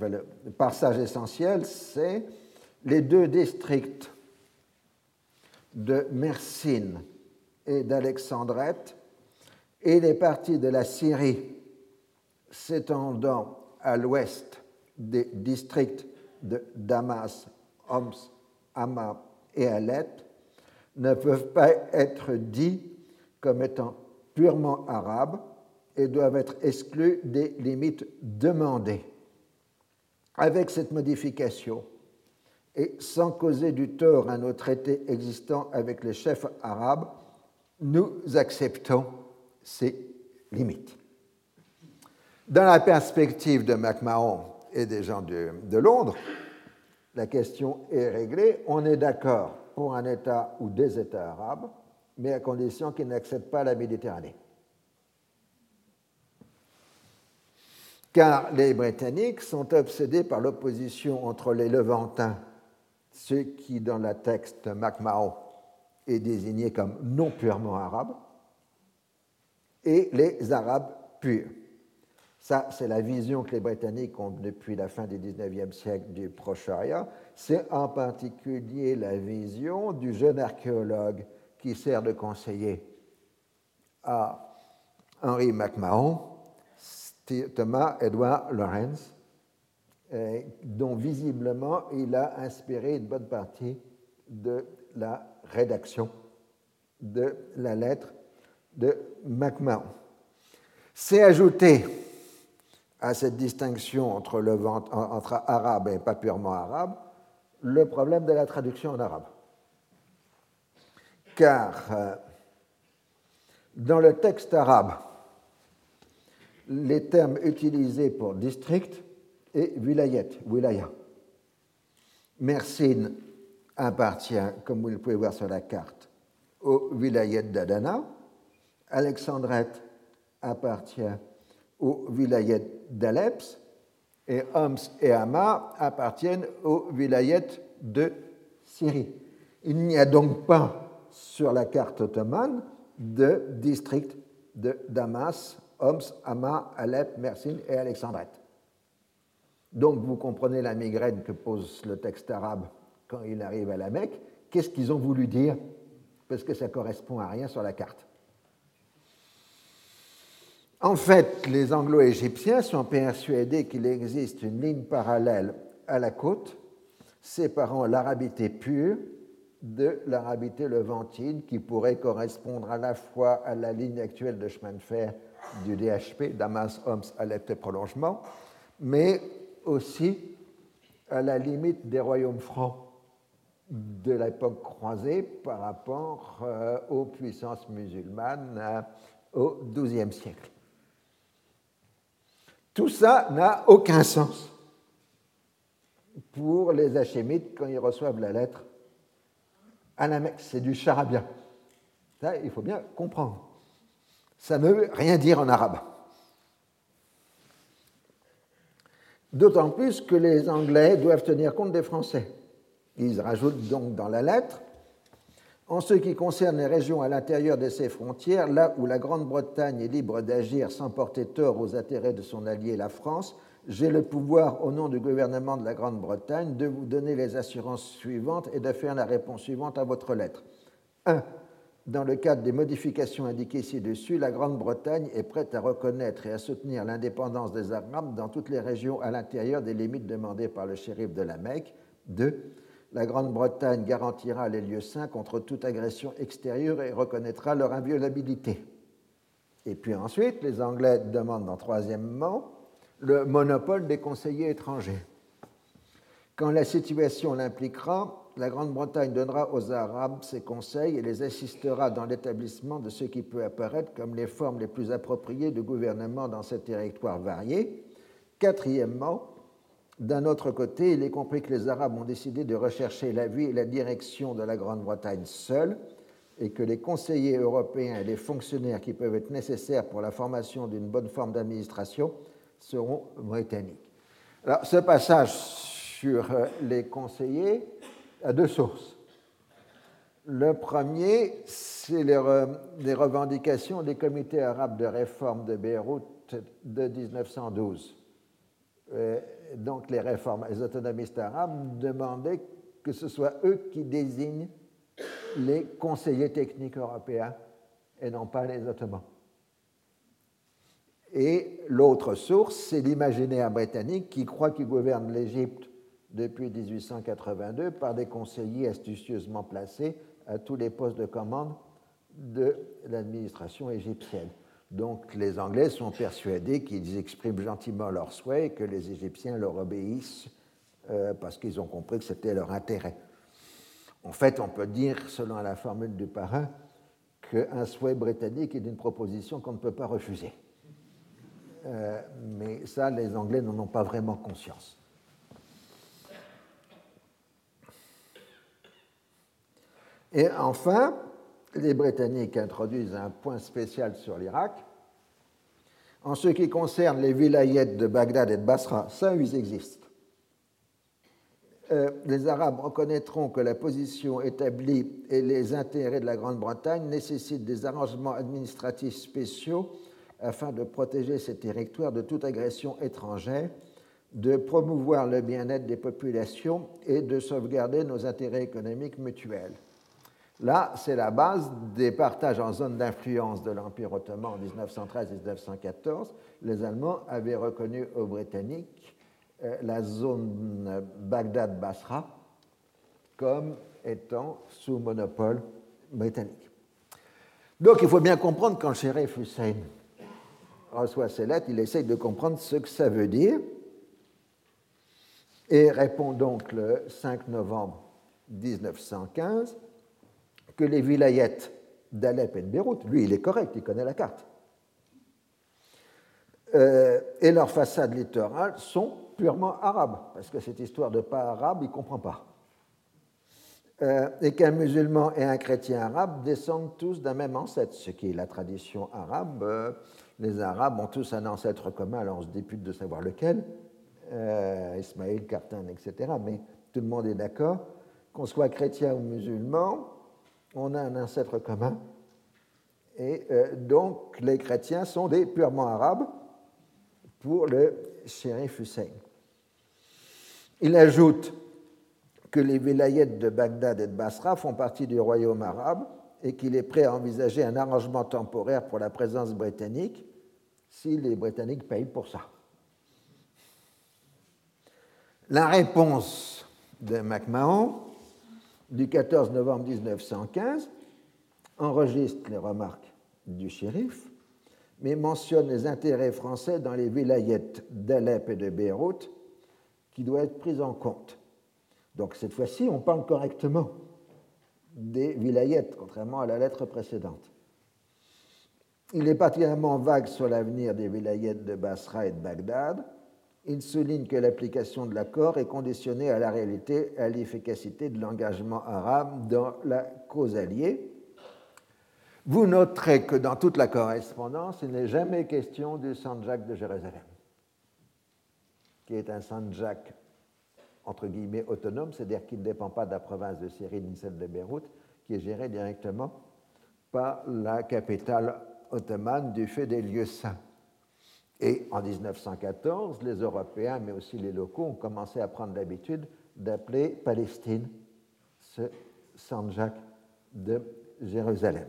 le passage essentiel, c'est les deux districts de Mersine et d'Alexandrette et les parties de la Syrie s'étendant à l'ouest des districts de Damas, Homs, Hama et Alet ne peuvent pas être dits comme étant purement arabes et doivent être exclus des limites demandées. Avec cette modification, et sans causer du tort à nos traités existants avec les chefs arabes, nous acceptons ces limites. Dans la perspective de MacMahon et des gens de, Londres, la question est réglée. On est d'accord pour un État ou des États arabes, mais à condition qu'ils n'acceptent pas la Méditerranée. Car les Britanniques sont obsédés par l'opposition entre les Levantins, ceux qui, dans le texte MacMahon, est désigné comme non purement arabes, et les Arabes purs. Ça, c'est la vision que les Britanniques ont depuis la fin du XIXe siècle du Proche-Orient. C'est en particulier la vision du jeune archéologue qui sert de conseiller à Henry McMahon, Thomas Edward Lawrence, dont visiblement il a inspiré une bonne partie de la rédaction de la lettre de McMahon. C'est ajouté à cette distinction entre, entre arabe et pas purement arabe le problème de la traduction en arabe. Car euh, dans le texte arabe, les termes utilisés pour district est vilayet, wilaya. Mersine appartient, comme vous le pouvez voir sur la carte, au vilayet d'Adana. Alexandrette appartient au vilayet d'Alep et Homs et Hama appartiennent au vilayet de Syrie. Il n'y a donc pas sur la carte ottomane de district de Damas, Homs, Hama, Alep, Mersin et Alexandrette. Donc vous comprenez la migraine que pose le texte arabe quand il arrive à la Mecque. Qu'est-ce qu'ils ont voulu dire? Parce que ça correspond à rien sur la carte. En fait, les anglo-égyptiens sont persuadés qu'il existe une ligne parallèle à la côte séparant l'arabité pure de l'arabité levantine qui pourrait correspondre à la fois à la ligne actuelle de chemin de fer du DHP, Damas, Homs, Alep et prolongement, mais aussi à la limite des royaumes francs de l'époque croisée par rapport euh, aux puissances musulmanes euh, au XIIe siècle. Tout ça n'a aucun sens pour les hachémites quand ils reçoivent la lettre à la Mecque. C'est du charabia. Ça, il faut bien comprendre. Ça ne veut rien dire en arabe. D'autant plus que les Anglais doivent tenir compte des Français. Ils rajoutent donc dans la lettre en ce qui concerne les régions à l'intérieur de ses frontières, là où la Grande-Bretagne est libre d'agir sans porter tort aux intérêts de son allié la France, j'ai le pouvoir, au nom du gouvernement de la Grande-Bretagne, de vous donner les assurances suivantes et de faire la réponse suivante à votre lettre. 1. Dans le cadre des modifications indiquées ci-dessus, la Grande-Bretagne est prête à reconnaître et à soutenir l'indépendance des Arabes dans toutes les régions à l'intérieur des limites demandées par le shérif de la Mecque. 2 la Grande-Bretagne garantira les lieux saints contre toute agression extérieure et reconnaîtra leur inviolabilité. Et puis ensuite, les Anglais demandent en troisièmement le monopole des conseillers étrangers. Quand la situation l'impliquera, la Grande-Bretagne donnera aux Arabes ses conseils et les assistera dans l'établissement de ce qui peut apparaître comme les formes les plus appropriées de gouvernement dans ces territoires variés. Quatrièmement, d'un autre côté, il est compris que les Arabes ont décidé de rechercher la vie et la direction de la Grande-Bretagne seuls et que les conseillers européens et les fonctionnaires qui peuvent être nécessaires pour la formation d'une bonne forme d'administration seront britanniques. Alors, ce passage sur euh, les conseillers a deux sources. Le premier, c'est les, revendications des comités arabes de réforme de Beyrouth de 1912 donc les réformes, les autonomistes arabes demandaient que ce soit eux qui désignent les conseillers techniques européens et non pas les Ottomans. Et l'autre source, c'est l'imaginaire britannique qui croit qu'il gouverne l'Égypte depuis 1882 par des conseillers astucieusement placés à tous les postes de commande de l'administration égyptienne. Donc les Anglais sont persuadés qu'ils expriment gentiment leurs souhaits et que les Égyptiens leur obéissent euh, parce qu'ils ont compris que c'était leur intérêt. En fait, on peut dire, selon la formule du parrain, qu'un souhait britannique est une proposition qu'on ne peut pas refuser. Euh, mais ça, les Anglais n'en ont pas vraiment conscience. Et enfin, les Britanniques introduisent un point spécial sur l'Irak. En ce qui concerne les vilayettes de Bagdad et de Basra, ça, ils existent. Euh, les Arabes reconnaîtront que la position établie et les intérêts de la Grande-Bretagne nécessitent des arrangements administratifs spéciaux afin de protéger ces territoires de toute agression étrangère, de promouvoir le bien-être des populations et de sauvegarder nos intérêts économiques mutuels. Là, c'est la base des partages en zone d'influence de l'Empire ottoman en 1913-1914. Les Allemands avaient reconnu aux Britanniques euh, la zone Bagdad-Basra comme étant sous monopole britannique. Donc il faut bien comprendre quand Sheriff Hussein reçoit ces lettres, il essaye de comprendre ce que ça veut dire et répond donc le 5 novembre 1915 que les vilayettes d'Alep et de Beyrouth, lui il est correct, il connaît la carte, euh, et leurs façades littorales sont purement arabes, parce que cette histoire de pas arabe, il ne comprend pas. Euh, et qu'un musulman et un chrétien arabe descendent tous d'un même ancêtre, ce qui est la tradition arabe. Euh, les Arabes ont tous un ancêtre commun, alors on se députe de savoir lequel, Ismaël, Cartin, etc. Mais tout le monde est d'accord, qu'on soit chrétien ou musulman, on a un ancêtre commun. Et euh, donc les chrétiens sont des purement arabes pour le shérif Hussein. Il ajoute que les vilayettes de Bagdad et de Basra font partie du royaume arabe et qu'il est prêt à envisager un arrangement temporaire pour la présence britannique si les Britanniques payent pour ça. La réponse de MacMahon du 14 novembre 1915 enregistre les remarques du shérif, mais mentionne les intérêts français dans les vilayettes d'Alep et de Beyrouth qui doivent être pris en compte. Donc cette fois-ci, on parle correctement des vilayettes, contrairement à la lettre précédente. Il est particulièrement vague sur l'avenir des vilayettes de Basra et de Bagdad. Il souligne que l'application de l'accord est conditionnée à la réalité et à l'efficacité de l'engagement arabe dans la cause alliée. Vous noterez que dans toute la correspondance, il n'est jamais question du Saint-Jacques de Jérusalem, qui est un Saint-Jacques entre guillemets autonome, c'est-à-dire qui ne dépend pas de la province de Syrie ni celle de Beyrouth, qui est gérée directement par la capitale ottomane du fait des lieux saints. Et en 1914, les Européens, mais aussi les locaux, ont commencé à prendre l'habitude d'appeler Palestine ce Saint-Jacques de Jérusalem.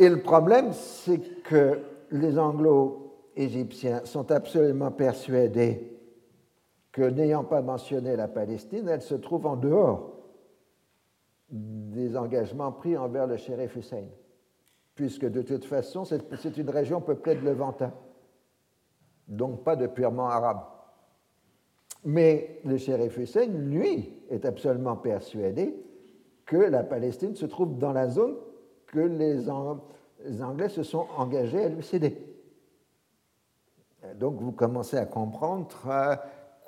Et le problème, c'est que les anglo-égyptiens sont absolument persuadés que n'ayant pas mentionné la Palestine, elle se trouve en dehors des engagements pris envers le shérif Hussein, puisque de toute façon, c'est une région peuplée de Levantins, donc pas de purement arabes. Mais le shérif Hussein, lui, est absolument persuadé que la Palestine se trouve dans la zone que les, Anglais se sont engagés à lui céder. Donc vous commencez à comprendre euh,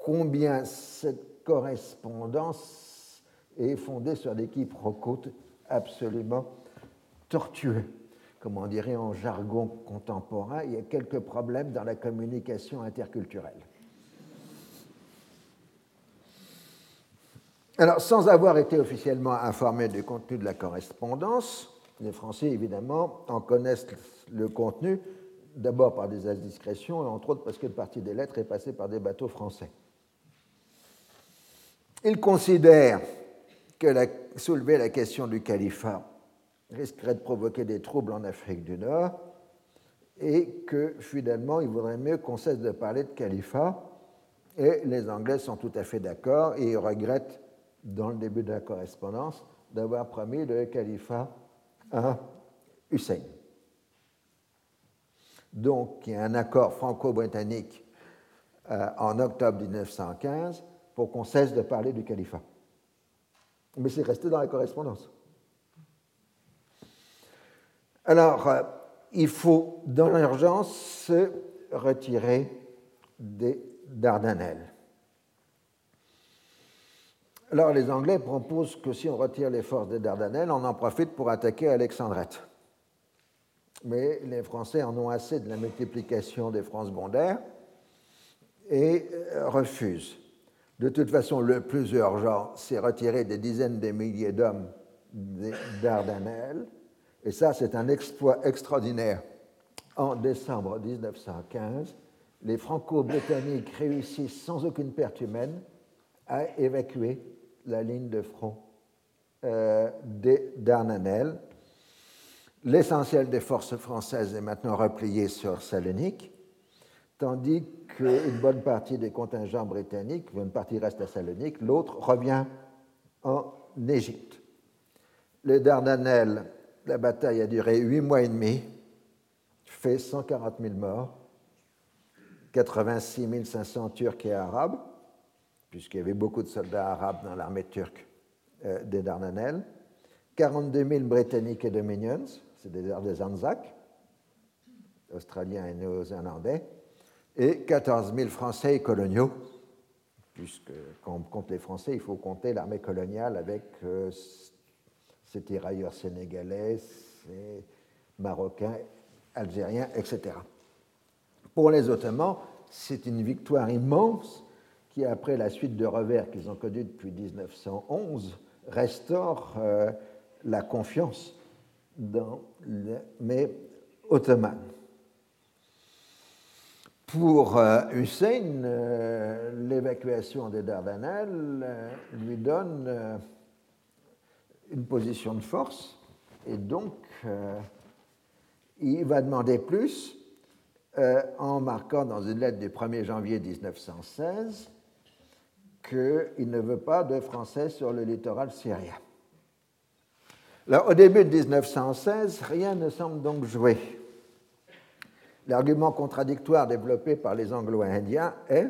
combien cette correspondance est fondée sur des quiproquos absolument tortueux. Comme on dirait en jargon contemporain, il y a quelques problèmes dans la communication interculturelle. Alors, sans avoir été officiellement informés du contenu de la correspondance, les Français, évidemment, en connaissent le contenu, d'abord par des indiscrétions, et entre autres parce qu'une partie des lettres est passée par des bateaux français. Il considère que soulever la question du califat risquerait de provoquer des troubles en Afrique du Nord et que finalement il vaudrait mieux qu'on cesse de parler de califat. Et les Anglais sont tout à fait d'accord et ils regrettent, dans le début de la correspondance, d'avoir promis le califat à Hussein. Donc il y a un accord franco-britannique euh, en octobre 1915 pour qu'on cesse de parler du califat. Mais c'est resté dans la correspondance. Alors, euh, il faut dans l'urgence se retirer des Dardanelles. Alors les Anglais proposent que si on retire les forces des Dardanelles, on en profite pour attaquer Alexandrette. Mais les Français en ont assez de la multiplication des France bondaires et euh, refusent. De toute façon, le plus urgent, c'est retirer des dizaines de milliers d'hommes des Dardanelles. Et ça, c'est un exploit extraordinaire. En décembre 1915, les Franco-Britanniques réussissent sans aucune perte humaine à évacuer la ligne de front euh, des Dardanelles. L'essentiel des forces françaises est maintenant replié sur Salonique, tandis qu'une bonne partie des contingents britanniques, une partie reste à Salonique, l'autre revient en Égypte. Les Dardanelles, la bataille a duré huit mois et demi, fait 140 000 morts, 86 500 Turcs et Arabes, puisqu'il y avait beaucoup de soldats arabes dans l'armée turque euh, des Dardanelles, 42 000 Britanniques et Dominions, c'est des, des Anzacs, Australiens et Néo-Zélandais, et 14 000 Français et coloniaux, puisque quand on compte les Français, il faut compter l'armée coloniale avec euh, ses tirailleurs sénégalais, ses marocains algériens, etc. Pour les Ottomans, c'est une victoire immense qui, après la suite de revers qu'ils ont connue depuis 1911, restaure euh, la confiance dans l'armée ottomane. Pour euh, Hussein, euh, l'évacuation des Dardanelles lui donne une position de force et donc il va demander plus en marquant dans une lettre du 1er janvier 1916 qu'il ne veut pas de Français sur le littoral syrien. au début de 1916, rien ne semble donc jouer. L'argument contradictoire développé par les Anglo-Indiens est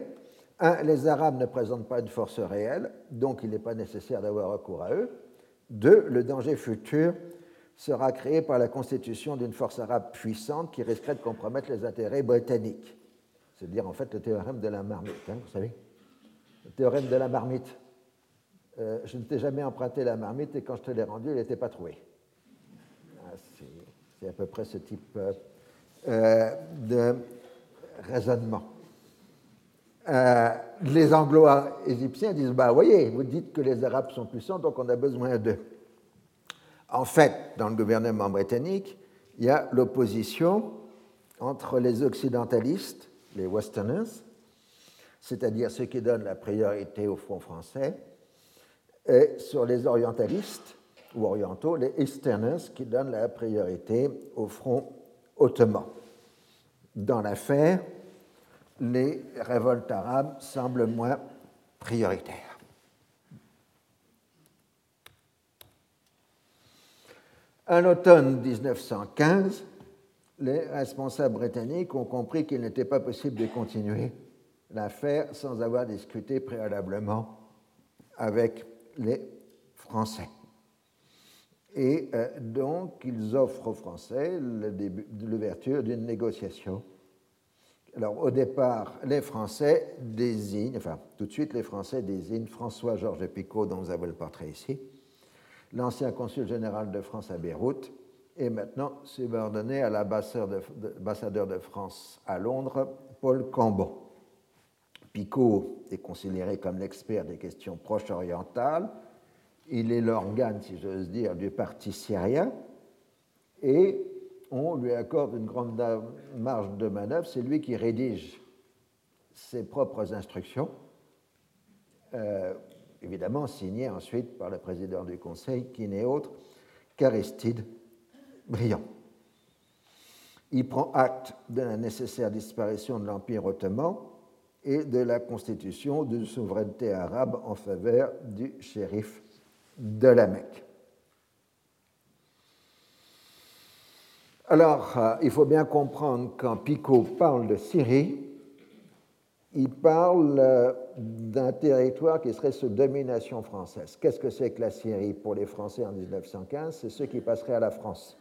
1. Les Arabes ne présentent pas une force réelle, donc il n'est pas nécessaire d'avoir recours à eux. 2. Le danger futur sera créé par la constitution d'une force arabe puissante qui risquerait de compromettre les intérêts britanniques. C'est-à-dire en fait le théorème de la marmite, hein, vous savez le théorème de la marmite. Euh, je ne t'ai jamais emprunté la marmite et quand je te l'ai rendue, elle n'était pas trouvé. Ah, c'est à peu près ce type euh, euh, de raisonnement. Les Anglo-Égyptiens disent Bah, voyez, vous dites que les Arabes sont puissants, donc on a besoin d'eux. En fait, dans le gouvernement britannique, il y a l'opposition entre les occidentalistes, les Westerners, c'est-à-dire ceux qui donnent la priorité au front français, et sur les orientalistes ou orientaux, les Easterners, qui donnent la priorité au front ottoman. Dans l'affaire, les révoltes arabes semblent moins prioritaires. En automne 1915, les responsables britanniques ont compris qu'il n'était pas possible de continuer l'affaire sans avoir discuté préalablement avec les Français. Et euh, donc, ils offrent aux Français l'ouverture d'une négociation. Alors, au départ, les Français désignent, enfin, tout de suite, les Français désignent François-Georges Picot, dont vous avez le portrait ici, l'ancien consul général de France à Beyrouth, et maintenant subordonné à l'ambassadeur de France à Londres, Paul Cambon. Picot est considéré comme l'expert des questions proches orientales. Il est l'organe, si j'ose dire, du parti syrien. Et on lui accorde une grande marge de manœuvre. C'est lui qui rédige ses propres instructions, euh, évidemment signées ensuite par le président du Conseil, qui n'est autre qu'Aristide Briand. Il prend acte de la nécessaire disparition de l'Empire ottoman et de la constitution d'une souveraineté arabe en faveur du shérif de la Mecque. Alors, euh, il faut bien comprendre quand Picot parle de Syrie, il parle euh, d'un territoire qui serait sous domination française. Qu'est-ce que c'est que la Syrie pour les Français en 1915 C'est ce qui passerait à la France.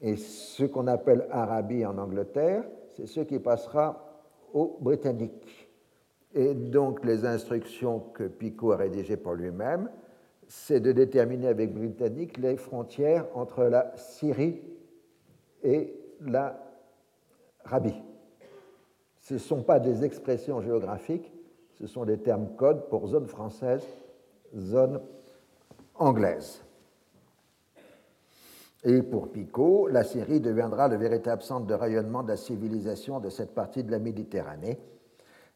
Et ce qu'on appelle Arabie en Angleterre, c'est ce qui passera aux Britanniques. Et donc les instructions que Picot a rédigées pour lui-même, c'est de déterminer avec Britanniques les frontières entre la Syrie et la Rabie. Ce ne sont pas des expressions géographiques, ce sont des termes codes pour zone française, zone anglaise. Et pour Picot, la Syrie deviendra le véritable centre de rayonnement de la civilisation de cette partie de la Méditerranée.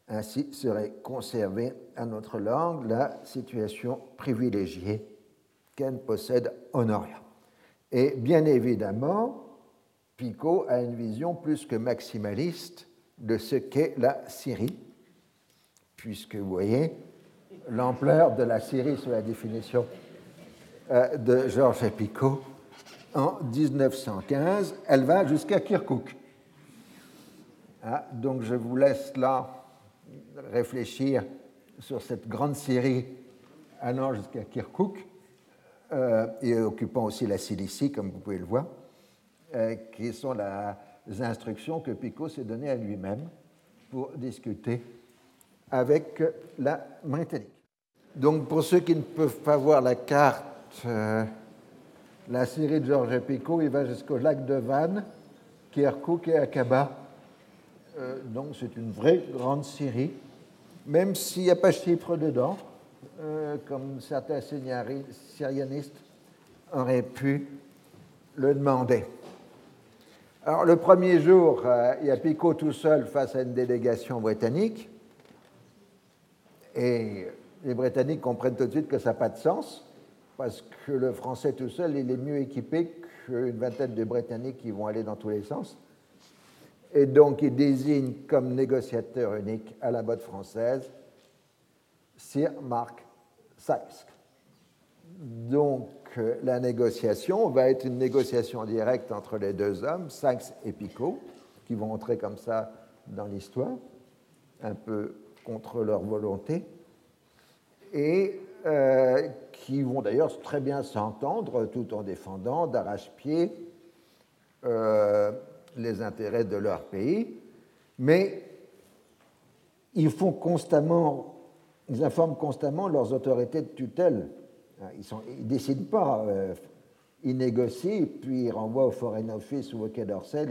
Ainsi serait conservée à notre langue la situation privilégiée qu'elle possède en Orient. Et bien évidemment, Picot a une vision plus que maximaliste de ce qu'est la Syrie, puisque vous voyez l'ampleur de la Syrie sous la définition euh, de Georges Picot en 1915. Elle va jusqu'à Kirkuk. Ah, donc je vous laisse là réfléchir sur cette grande série allant jusqu'à Kirkuk euh, et occupant aussi la Cilicie, comme vous pouvez le voir, euh, qui sont les instructions que Picot s'est données à lui-même pour discuter avec la Britannique. Donc pour ceux qui ne peuvent pas voir la carte, euh, la série de Georges Picot, il va jusqu'au lac de Vannes Kirkuk et Aqaba. Euh, donc c'est une vraie grande Syrie, même s'il n'y a pas Chypre dedans, comme certains syrianistes auraient pu le demander. Alors le premier jour, euh, il y a Picot tout seul face à une délégation britannique, et les Britanniques comprennent tout de suite que ça n'a pas de sens, parce que le Français tout seul, il est mieux équipé qu'une vingtaine de Britanniques qui vont aller dans tous les sens. Et donc, il désigne comme négociateur unique à la mode française Sir Mark Sykes. Donc, la négociation va être une négociation directe entre les deux hommes, Sykes et Picot, qui vont entrer comme ça dans l'histoire, un peu contre leur volonté, et euh, qui vont d'ailleurs très bien s'entendre tout en défendant d'arrache-pied euh, les intérêts de leur pays, mais ils font constamment, ils informent constamment leurs autorités de tutelle. Ils ne décident pas, euh, ils négocient, puis ils renvoient au Foreign Office ou au Quai d'Orsay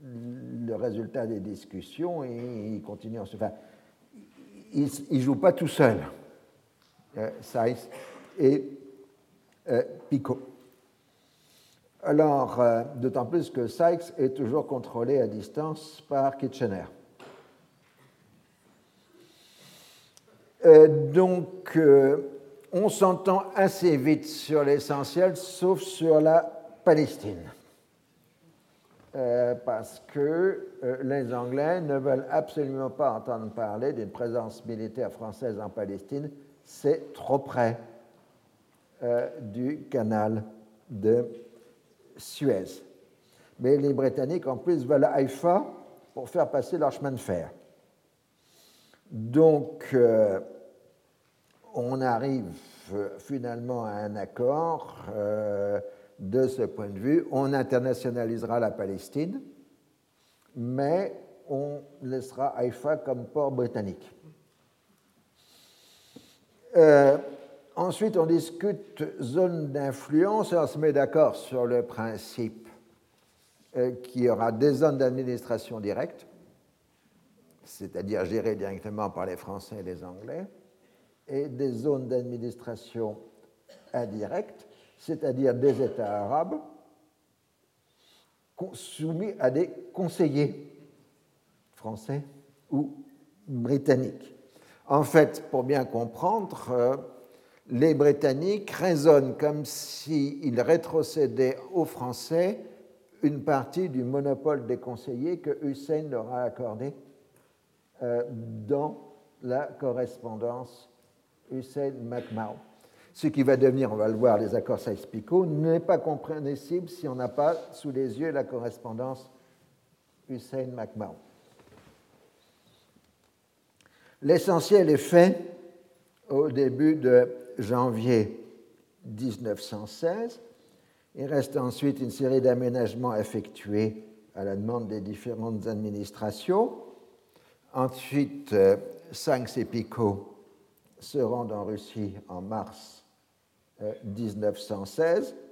le résultat des discussions et ils continuent. Enfin, ils ne jouent pas tout seuls, euh, et euh, Picot. Alors, euh, d'autant plus que Sykes est toujours contrôlé à distance par Kitchener. Euh, donc, on s'entend assez vite sur l'essentiel, sauf sur la Palestine. parce que les Anglais ne veulent absolument pas entendre parler d'une présence militaire française en Palestine. C'est trop près du canal de Suez. Mais les Britanniques, en plus, veulent Haïfa pour faire passer leur chemin de fer. Donc, euh, on arrive euh, finalement à un accord euh, de ce point de vue. On internationalisera la Palestine, mais on laissera Haïfa comme port britannique. Ensuite, on discute zone d'influence et on se met d'accord sur le principe euh, qu'il y aura des zones d'administration directe, c'est-à-dire gérées directement par les Français et les Anglais, et des zones d'administration indirectes, c'est-à-dire des États arabes soumis à des conseillers français ou britanniques. En fait, pour bien comprendre, euh, les Britanniques raisonnent comme s'ils rétrocédaient aux Français une partie du monopole des conseillers que Hussein leur a accordé euh, dans la correspondance Hussein-MacMahon. Ce qui va devenir, on va le voir, les accords Sykes-Picot, n'est pas compréhensible si on n'a pas sous les yeux la correspondance Hussein-MacMahon. L'essentiel est fait au début de janvier 1916. Il reste ensuite une série d'aménagements effectués à la demande des différentes administrations. Ensuite, euh, Sanks et Picot se rendent en Russie en mars 1916. Euh,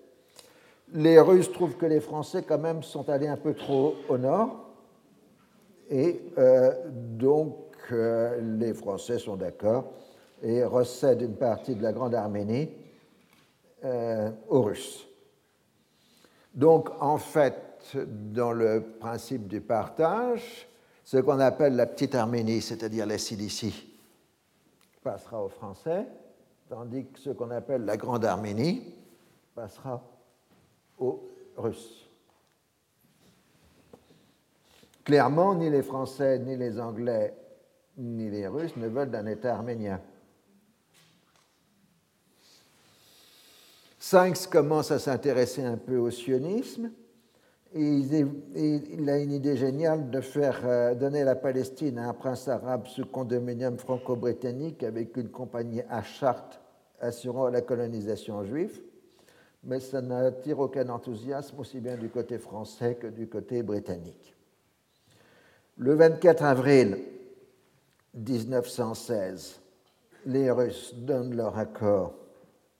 les Russes trouvent que les Français, quand même, sont allés un peu trop au nord. Et euh, donc, les Français sont d'accord et recède une partie de la Grande Arménie euh, aux Russes. Donc, en fait, dans le principe du partage, ce qu'on appelle la Petite Arménie, c'est-à-dire la Cilicie, passera aux Français, tandis que ce qu'on appelle la Grande Arménie passera aux Russes. Clairement, ni les Français, ni les Anglais, ni les Russes ne veulent d'un État arménien. Sykes commence à s'intéresser un peu au sionisme il, a une idée géniale de faire euh, donner la Palestine à un prince arabe sous condominium franco-britannique avec une compagnie à charte assurant la colonisation juive, mais ça n'attire aucun enthousiasme aussi bien du côté français que du côté britannique. Le 24 avril 1916, les Russes donnent leur accord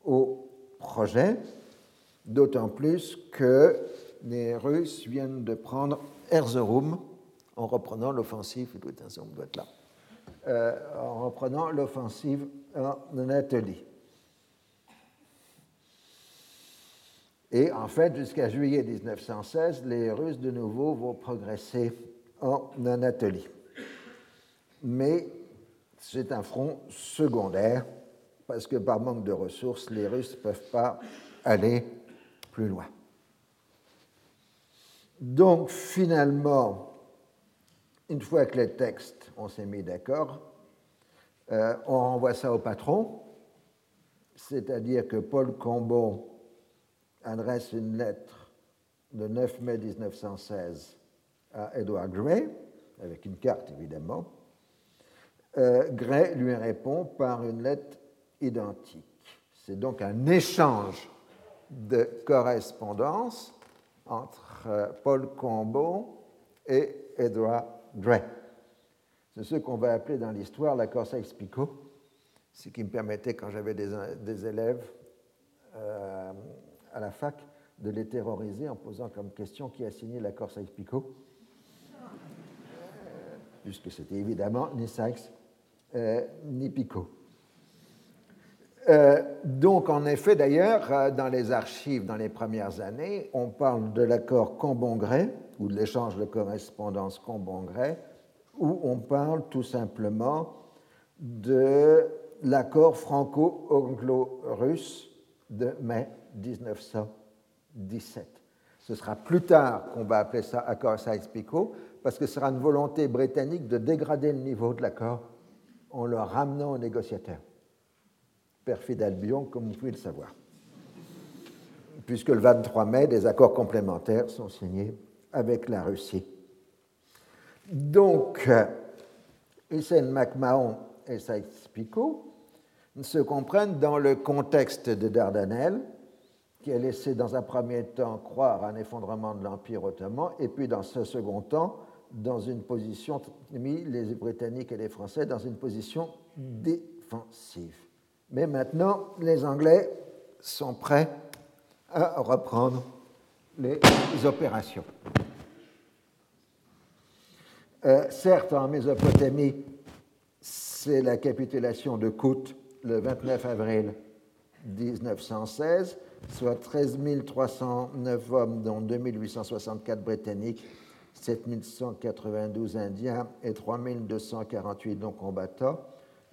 au projet, d'autant plus que les Russes viennent de prendre Erzurum en reprenant l'offensive, doit être là, euh, en reprenant l'offensive en Anatolie. Et en fait, jusqu'à juillet 1916, les Russes de nouveau vont progresser en Anatolie. Mais c'est un front secondaire, parce que par manque de ressources, les Russes ne peuvent pas aller plus loin. Donc finalement, une fois que les textes, on s'est mis d'accord, euh, on renvoie ça au patron, c'est-à-dire que Paul Combon adresse une lettre le 9 mai 1916 à Edward Gray, avec une carte évidemment. Euh, Gray lui répond par une lettre identique. C'est donc un échange de correspondance entre euh, Paul Combon et Edward Gray. C'est ce qu'on va appeler dans l'histoire l'accord Sykes-Picot, ce qui me permettait, quand j'avais des, élèves, euh, à la fac de les terroriser en posant comme question qui a signé l'accord Sykes-Picot, euh, puisque c'était évidemment ni Sykes ni Picot. Euh, donc, en effet, d'ailleurs, dans les archives, dans les premières années, on parle de l'accord Combon-Gray, ou de l'échange de correspondance Combon-Gray, où on parle tout simplement de l'accord franco-anglo-russe de mai 1917. Ce sera plus tard qu'on va appeler ça accord Sykes-Picot, parce que ce sera une volonté britannique de dégrader le niveau de l'accord en le ramenant aux négociateurs. Perfide Albion, comme vous pouvez le savoir. Puisque le 23 mai, des accords complémentaires sont signés avec la Russie. Donc, Hussein McMahon et Sykes-Picot se comprennent dans le contexte de Dardanelles, qui a laissé dans un premier temps croire un effondrement de l'Empire ottoman, et puis dans ce second temps, dans une position, mis les Britanniques et les Français dans une position défensive. Mais maintenant, les Anglais sont prêts à reprendre les opérations. Euh, certes, en Mésopotamie, c'est la capitulation de Kout le 29 avril 1916, soit 13 309 hommes, dont 2864 Britanniques, 7192 Indiens et 3248 non-combattants.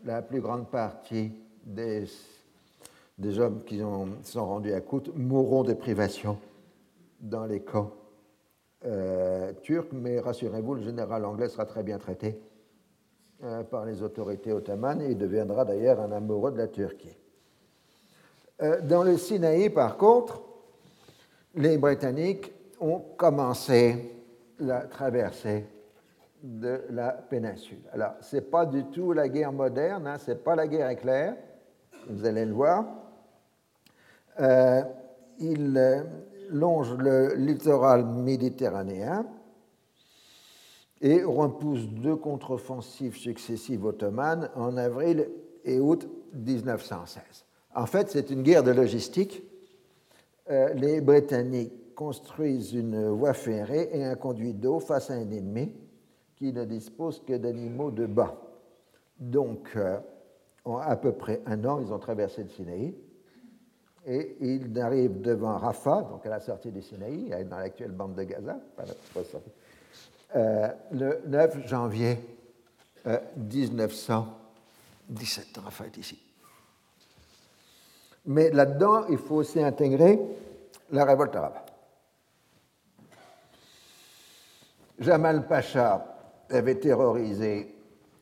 La plus grande partie des, hommes qui ont, sont rendus à Kout mourront de privation dans les camps euh, turcs, mais rassurez-vous, le général anglais sera très bien traité euh, par les autorités ottomanes et il deviendra d'ailleurs un amoureux de la Turquie. Euh, dans le Sinaï, par contre, les Britanniques ont commencé la traversée de la péninsule. Alors, ce n'est pas du tout la guerre moderne, hein, ce n'est pas la guerre éclair, vous allez le voir. Euh, il longe le littoral méditerranéen et repousse deux contre-offensives successives ottomanes en avril et août 1916. En fait, c'est une guerre de logistique. Euh, les Britanniques construisent une voie ferrée et un conduit d'eau face à un ennemi qui ne dispose que d'animaux de bas. Donc, euh, en à peu près un an, ils ont traversé le Sinaï et ils arrivent devant Rafah, donc à la sortie du Sinaï, dans l'actuelle bande de Gaza, euh, le 9 janvier 1917. Rafah est ici. Mais là-dedans, il faut aussi intégrer la révolte arabe. Jamal Pacha avait terrorisé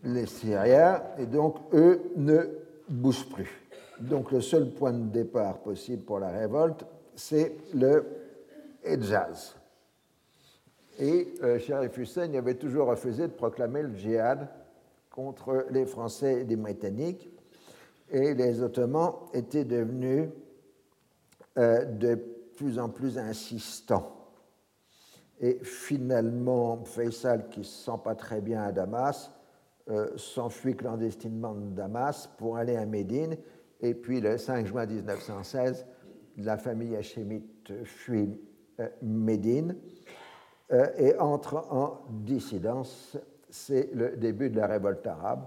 les Syriens et donc eux ne bougent plus. Donc le seul point de départ possible pour la révolte, c'est le Hejaz. Et euh, Sharif Hussein avait toujours refusé de proclamer le djihad contre les Français et les Britanniques et les Ottomans étaient devenus euh, de plus en plus insistants. Et finalement, Faisal, qui ne se sent pas très bien à Damas, s'enfuit clandestinement de Damas pour aller à Médine. Et puis le 5 juin 1916, la famille hachémite fuit Médine et entre en dissidence. C'est le début de la révolte arabe.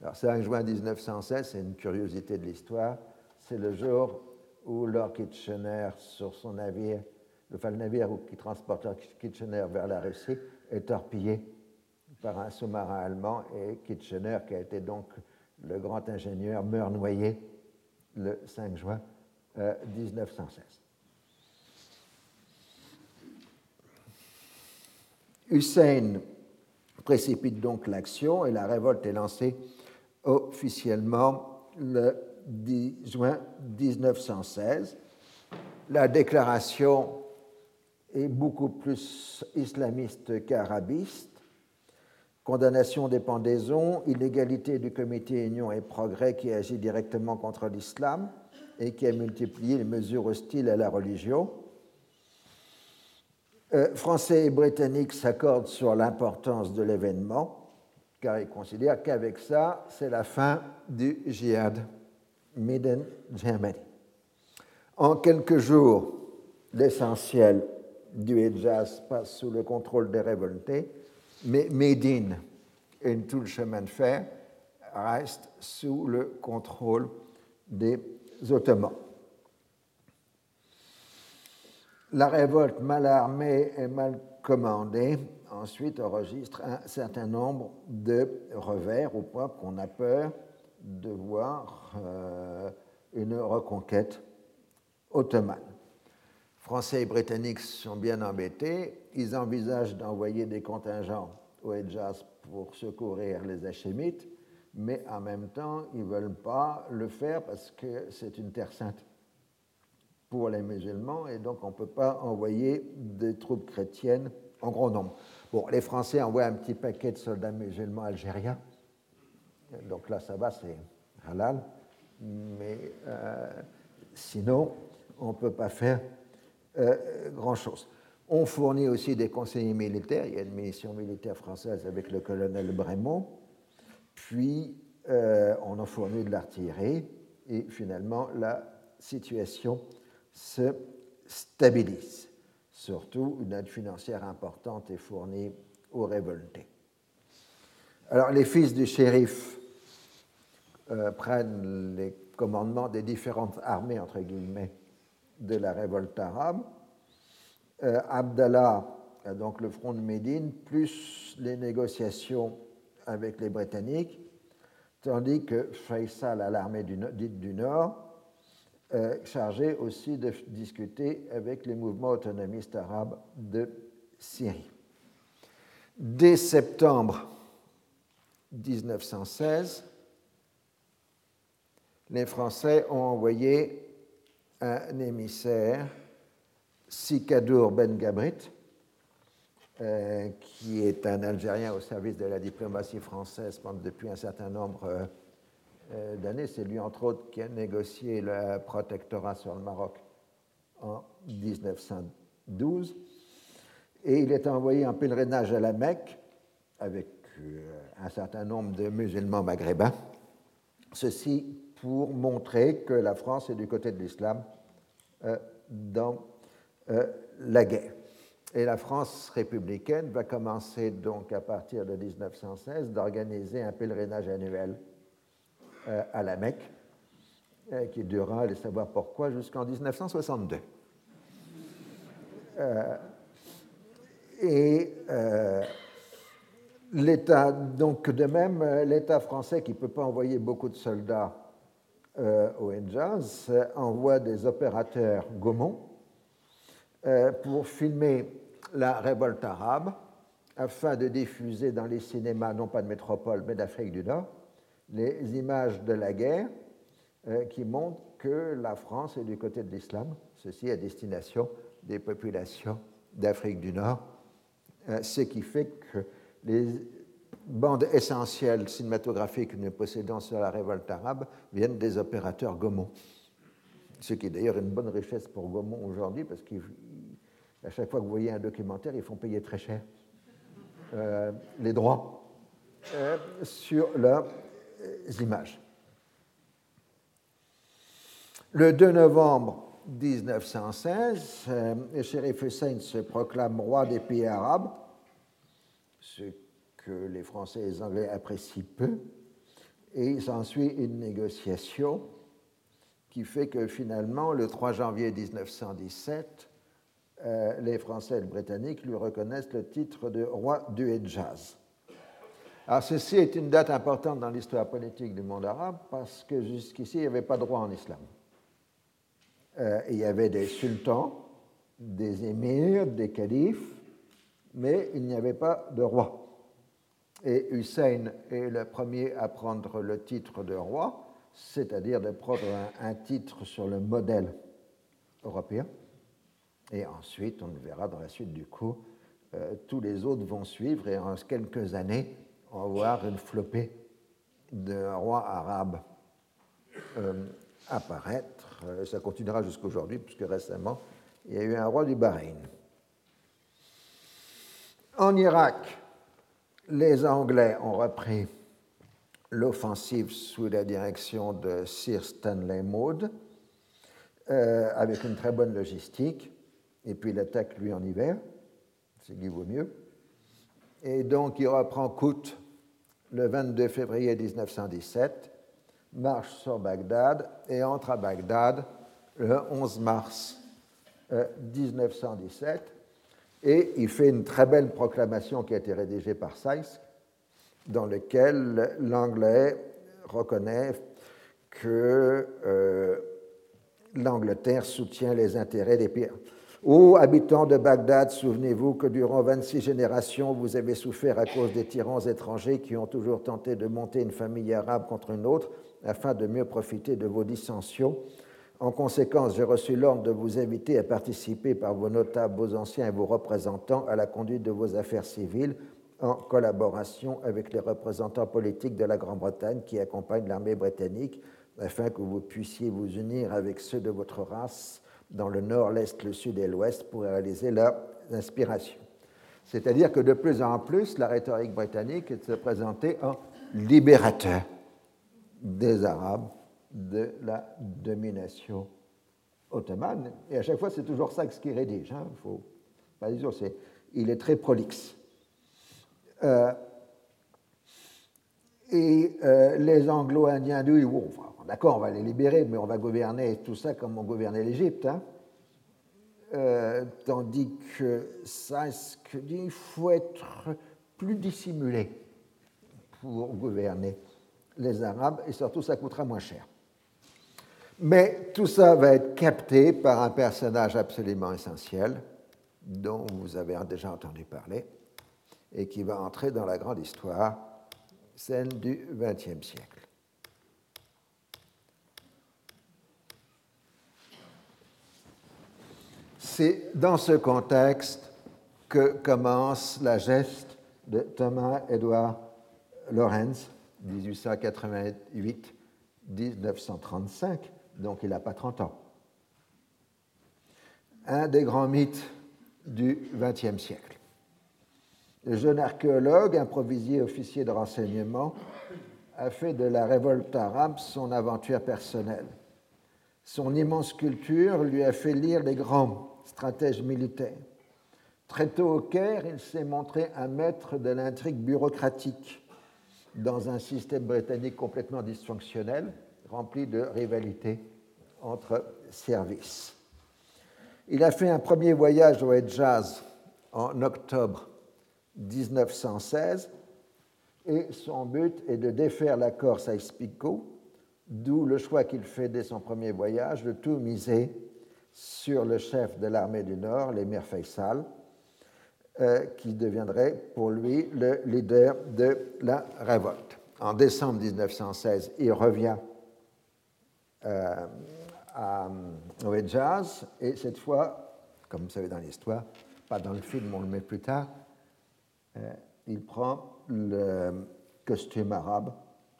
Alors, 5 juin 1916, c'est une curiosité de l'histoire. C'est le jour où Lord Kitchener, sur son navire, enfin, le navire qui transporte Lord Kitchener vers la Russie, est torpillé par un sous-marin allemand et Kitchener, qui a été donc le grand ingénieur, meurt noyé le 5 juin 1916. Euh, Hussein précipite donc l'action et la révolte est lancée officiellement le 10 juin 1916. La déclaration est beaucoup plus islamiste qu'arabiste. Condamnation des pendaisons, illégalité du comité Union et Progrès qui agit directement contre l'islam et qui a multiplié les mesures hostiles à la religion. Euh, Français et Britanniques s'accordent sur l'importance de l'événement, car ils considèrent qu'avec ça, c'est la fin du djihad Made Germany. En quelques jours, l'essentiel du Hejaz passe sous le contrôle des révoltés Médine et tout le chemin de fer restent sous le contrôle des Ottomans. La révolte mal armée et mal commandée ensuite enregistre un certain nombre de revers au point qu'on a peur de voir euh, une reconquête ottomane. Français et Britanniques sont bien embêtés. Ils envisagent d'envoyer des contingents au Hejaz pour secourir les Hachémites, mais en même temps, ils ne veulent pas le faire parce que c'est une terre sainte pour les musulmans et donc on ne peut pas envoyer des troupes chrétiennes en grand nombre. Bon, les Français envoient un petit paquet de soldats musulmans algériens, donc là ça va, c'est halal, mais euh, sinon on ne peut pas faire grand-chose. On fournit aussi des conseillers militaires. Il y a une mission militaire française avec le colonel Brémond. Puis, euh, on en fournit de l'artillerie. Et finalement, la situation se stabilise. Surtout, une aide financière importante est fournie aux révoltés. Alors, les fils du shérif euh, prennent les commandements des différentes armées, entre guillemets, de la révolte arabe. Euh, Abdallah, donc le front de Médine, plus les négociations avec les Britanniques, tandis que Faisal à l'armée dite du Nord, euh, chargé aussi de discuter avec les mouvements autonomistes arabes de Syrie. Dès septembre 1916, les Français ont envoyé un émissaire, Sikadour Ben Gabrit, euh, qui est un Algérien au service de la diplomatie française depuis un certain nombre euh, euh, d'années. C'est lui, entre autres, qui a négocié le protectorat sur le Maroc en 1912. Et il est envoyé en pèlerinage à la Mecque avec un certain nombre de musulmans maghrébins. Ceci pour montrer que la France est du côté de l'islam euh, dans euh, la guerre. Et la France républicaine va commencer donc à partir de 1916 d'organiser un pèlerinage annuel euh, à la Mecque qui durera, allez savoir pourquoi, jusqu'en 1962. et l'État, donc de même, l'État français qui ne peut pas envoyer beaucoup de soldats au Hejaz envoie des opérateurs Gaumont euh, pour filmer la révolte arabe afin de diffuser dans les cinémas, non pas de métropole, mais d'Afrique du Nord, les images de la guerre euh, qui montrent que la France est du côté de l'islam, ceci à destination des populations d'Afrique du Nord, ce qui fait que les bandes essentielles cinématographiques que nous possédons sur la révolte arabe viennent des opérateurs Gaumont. Ce qui est d'ailleurs une bonne richesse pour Gaumont aujourd'hui, parce qu'à chaque fois que vous voyez un documentaire, ils font payer très cher euh, les droits euh, sur leurs images. Le 2 novembre 1916, euh, shérif Hussein se proclame roi des pays arabes, que les Français et les Anglais apprécient peu, et il s'ensuit une négociation qui fait que finalement, le 3 janvier 1917, euh, les Français et les Britanniques lui reconnaissent le titre de roi du Hejaz. Alors ceci est une date importante dans l'histoire politique du monde arabe parce que jusqu'ici, il n'y avait pas de roi en islam. Euh, il y avait des sultans, des émirs, des califes, mais il n'y avait pas de roi. Et Hussein est le premier à prendre le titre de roi, c'est-à-dire de prendre un, titre sur le modèle européen. Et ensuite, on le verra dans la suite du coup, euh, tous les autres vont suivre et en quelques années, on va voir une flopée de rois arabes euh, apparaître. Euh, ça continuera jusqu'aujourd'hui, puisque récemment, il y a eu un roi du Bahreïn. En Irak, les Anglais ont repris l'offensive sous la direction de Sir Stanley Maud, euh, avec une très bonne logistique, et puis l'attaque lui en hiver, ce qui vaut mieux. Et donc il reprend Kout le 22 février 1917, marche sur Bagdad et entre à Bagdad le 11 mars 1917. Et il fait une très belle proclamation qui a été rédigée par Sykes, dans laquelle l'anglais reconnaît que euh, l'Angleterre soutient les intérêts des pays. Ô habitants de Bagdad, souvenez-vous que durant 26 générations, vous avez souffert à cause des tyrans étrangers qui ont toujours tenté de monter une famille arabe contre une autre afin de mieux profiter de vos dissensions. En conséquence, j'ai reçu l'ordre de vous inviter à participer par vos notables, vos anciens et vos représentants à la conduite de vos affaires civiles en collaboration avec les représentants politiques de la Grande-Bretagne qui accompagnent l'armée britannique afin que vous puissiez vous unir avec ceux de votre race dans le nord, l'est, le sud et l'ouest pour réaliser leur inspiration. C'est-à-dire que de plus en plus, la rhétorique britannique est de se présenter en libérateur des Arabes de la domination ottomane. Et à chaque fois, c'est toujours ça ce qu'il rédige. Hein. Faut dire, il est très prolixe. Euh, et euh, les Anglo-Indiens disent bon, d'accord, on va les libérer, mais on va gouverner tout ça comme on gouvernait l'Égypte. Hein. Euh, tandis que que dit, il faut être plus dissimulé pour gouverner les Arabes, et surtout ça coûtera moins cher. Mais tout ça va être capté par un personnage absolument essentiel, dont vous avez déjà entendu parler, et qui va entrer dans la grande histoire, celle du XXe siècle. C'est dans ce contexte que commence la geste de Thomas Edward Lawrence, 1888-1935, donc il n'a pas 30 ans. Un des grands mythes du XXe siècle. Le jeune archéologue, improvisé officier de renseignement, a fait de la révolte arabe son aventure personnelle. Son immense culture lui a fait lire les grands stratège militaire. Très tôt au Caire, il s'est montré un maître de l'intrigue bureaucratique dans un système britannique complètement dysfonctionnel, rempli de rivalités entre services. Il a fait un premier voyage au Hedjaz en octobre 1916 et son but est de défaire la Corse à Ispico, d'où le choix qu'il fait dès son premier voyage de tout miser sur le chef de l'armée du Nord, l'émir Faisal, euh, qui deviendrait pour lui le leader de la révolte. En décembre 1916, il revient à, au Hejaz, et cette fois, comme vous savez dans l'histoire, pas dans le film, on le met plus tard, euh, il prend le costume arabe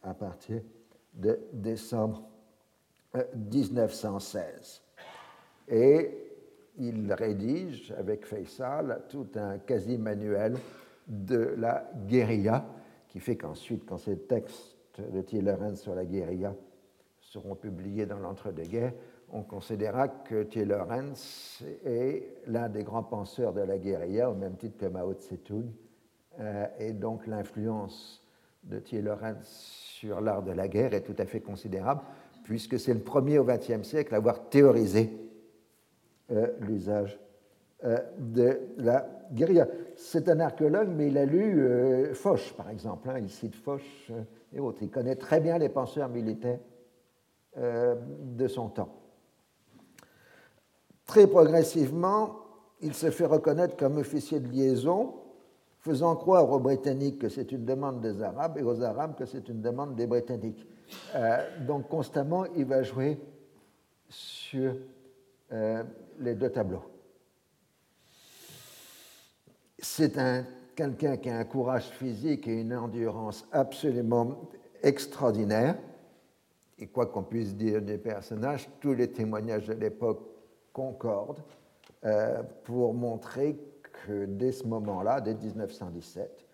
à partir de décembre 1916 et il rédige avec Faisal tout un quasi-manuel de la guérilla, qui fait qu'ensuite, quand ces textes de Thielerin sur la guérilla seront publiés dans l'entre-deux-guerres, on considéra que Thiel Lorenz est l'un des grands penseurs de la guérilla, au même titre que Mao Tse-tung, euh, et donc l'influence de Thiel Lorenz sur l'art de la guerre est tout à fait considérable, puisque c'est le premier au XXe siècle à avoir théorisé euh, l'usage euh, de la guérilla. C'est un archéologue, mais il a lu Foch, par exemple. Hein, il cite Foch et autres. Il connaît très bien les penseurs militaires de son temps. Très progressivement, il se fait reconnaître comme officier de liaison, faisant croire aux Britanniques que c'est une demande des Arabes et aux Arabes que c'est une demande des Britanniques. Euh, donc constamment, il va jouer sur euh, les deux tableaux. C'est un, quelqu'un qui a un courage physique et une endurance absolument extraordinaire. Et quoi qu'on puisse dire des personnages, tous les témoignages de l'époque concorde euh, pour montrer que dès ce moment-là, dès 1917,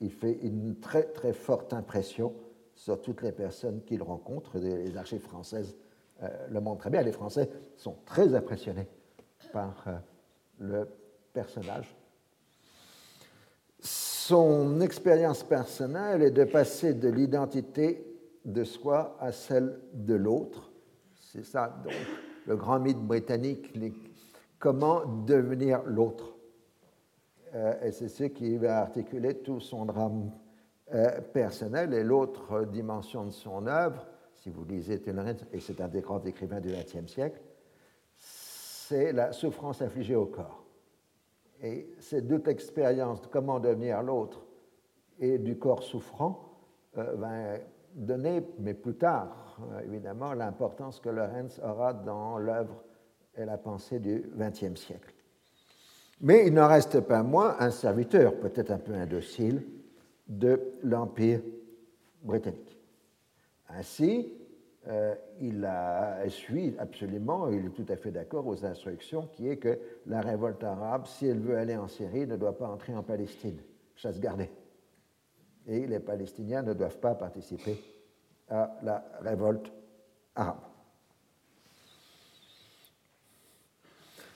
il fait une très très forte impression sur toutes les personnes qu'il rencontre. Les archives françaises euh, le montrent très bien. Les Français sont très impressionnés par euh, le personnage. Son expérience personnelle est de passer de l'identité de soi à celle de l'autre. C'est ça, donc, le grand mythe britannique, comment devenir l'autre. Euh, et c'est ce qui va articuler tout son drame euh, personnel. Et l'autre dimension de son œuvre, si vous lisez Taylor, et c'est un des grands écrivains du XXe siècle, c'est la souffrance infligée au corps. Et ces deux expériences comment devenir l'autre et du corps souffrant euh, va donner, mais plus tard, euh, évidemment l'importance que Lorenz aura dans l'œuvre et la pensée du XXe siècle. Mais il n'en reste pas moins un serviteur, peut-être un peu indocile, de l'Empire britannique. Ainsi, euh, il a, suit absolument, il est tout à fait d'accord aux instructions qui est que la révolte arabe, si elle veut aller en Syrie, ne doit pas entrer en Palestine, chasse gardée. Et les Palestiniens ne doivent pas participer à la révolte arabe.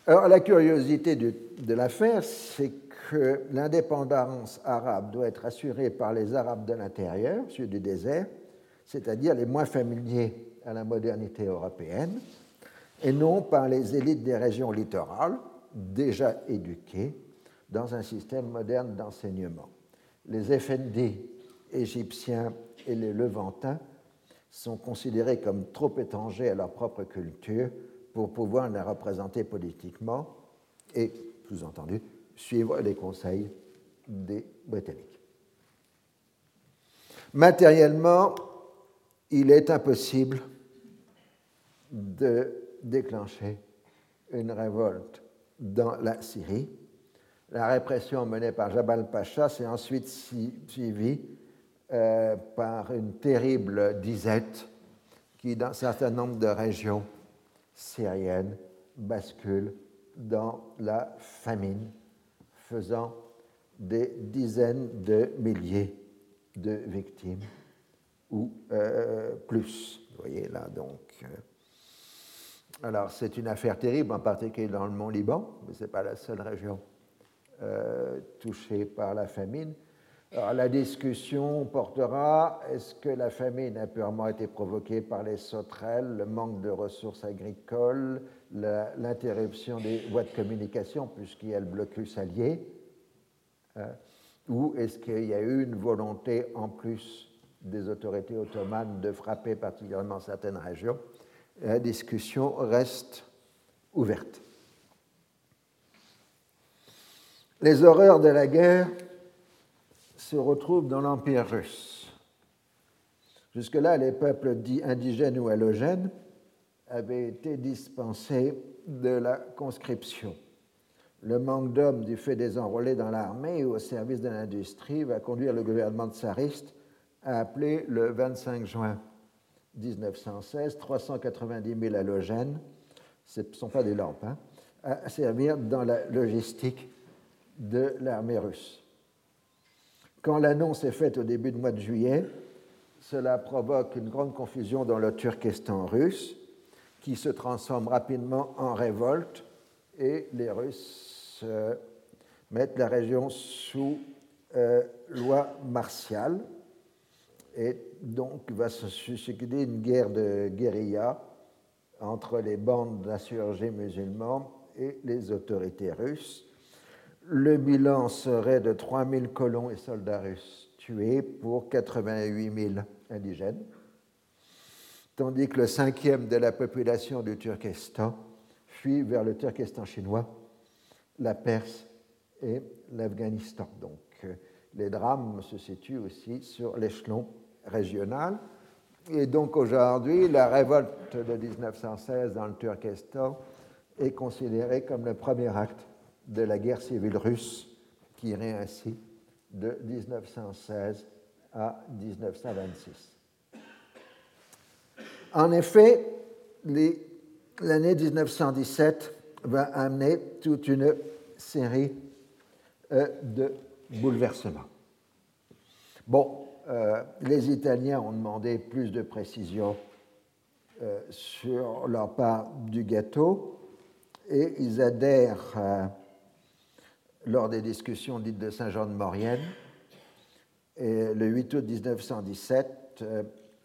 Alors la curiosité de, l'affaire, c'est que l'indépendance arabe doit être assurée par les Arabes de l'intérieur, ceux du désert, c'est-à-dire les moins familiers à la modernité européenne, et non par les élites des régions littorales, déjà éduquées dans un système moderne d'enseignement. Les Effendis égyptiens et les Levantins sont considérés comme trop étrangers à leur propre culture pour pouvoir la représenter politiquement et, sous-entendu, suivre les conseils des Britanniques. Matériellement, il est impossible de déclencher une révolte dans la Syrie. La répression menée par Jabal Pacha s'est ensuite suivie euh, par une terrible disette qui, dans un certain nombre de régions syriennes, bascule dans la famine, faisant des dizaines de milliers de victimes ou euh, plus. Vous voyez là donc. Euh. alors c'est une affaire terrible, en particulier dans le Mont Liban, mais ce n'est pas la seule région touchée par la famine. La discussion portera est-ce que la famine a purement été provoquée par les sauterelles, le manque de ressources agricoles, l'interruption des voies de communication puisqu'il y a le blocus allié euh, Ou est-ce qu'il y a eu une volonté en plus des autorités ottomanes de frapper particulièrement certaines régions? La discussion reste ouverte. Les horreurs de la guerre se retrouve dans l'Empire russe. Jusque-là, les peuples dits indigènes ou halogènes avaient été dispensés de la conscription. Le manque d'hommes du fait des enrôlés dans l'armée ou au service de l'industrie va conduire le gouvernement tsariste à appeler le 25 juin 1916 390 000 halogènes, ce ne sont pas des lampes, hein, à servir dans la logistique de l'armée russe. Quand l'annonce est faite au début du mois de juillet, cela provoque une grande confusion dans le Turkestan russe, qui se transforme rapidement en révolte et les Russes mettent la région sous euh, loi martiale et donc va se succéder une guerre de guérilla entre les bandes d'insurgés musulmans et les autorités russes. Le bilan serait de 3000 colons et soldats russes tués pour 88 000 indigènes, tandis que le cinquième de la population du Turkestan fuit vers le Turkestan chinois, la Perse et l'Afghanistan. Donc les drames se situent aussi sur l'échelon régional. Et donc aujourd'hui, la révolte de 1916 dans le Turkestan est considérée comme le premier acte de la guerre civile russe qui irait ainsi de 1916 à 1926. En effet, l'année 1917 va amener toute une série euh, de bouleversements. Bon, euh, les Italiens ont demandé plus de précision euh, sur leur part du gâteau et ils adhèrent euh, lors des discussions dites de Saint-Jean de Maurienne et le 8 août 1917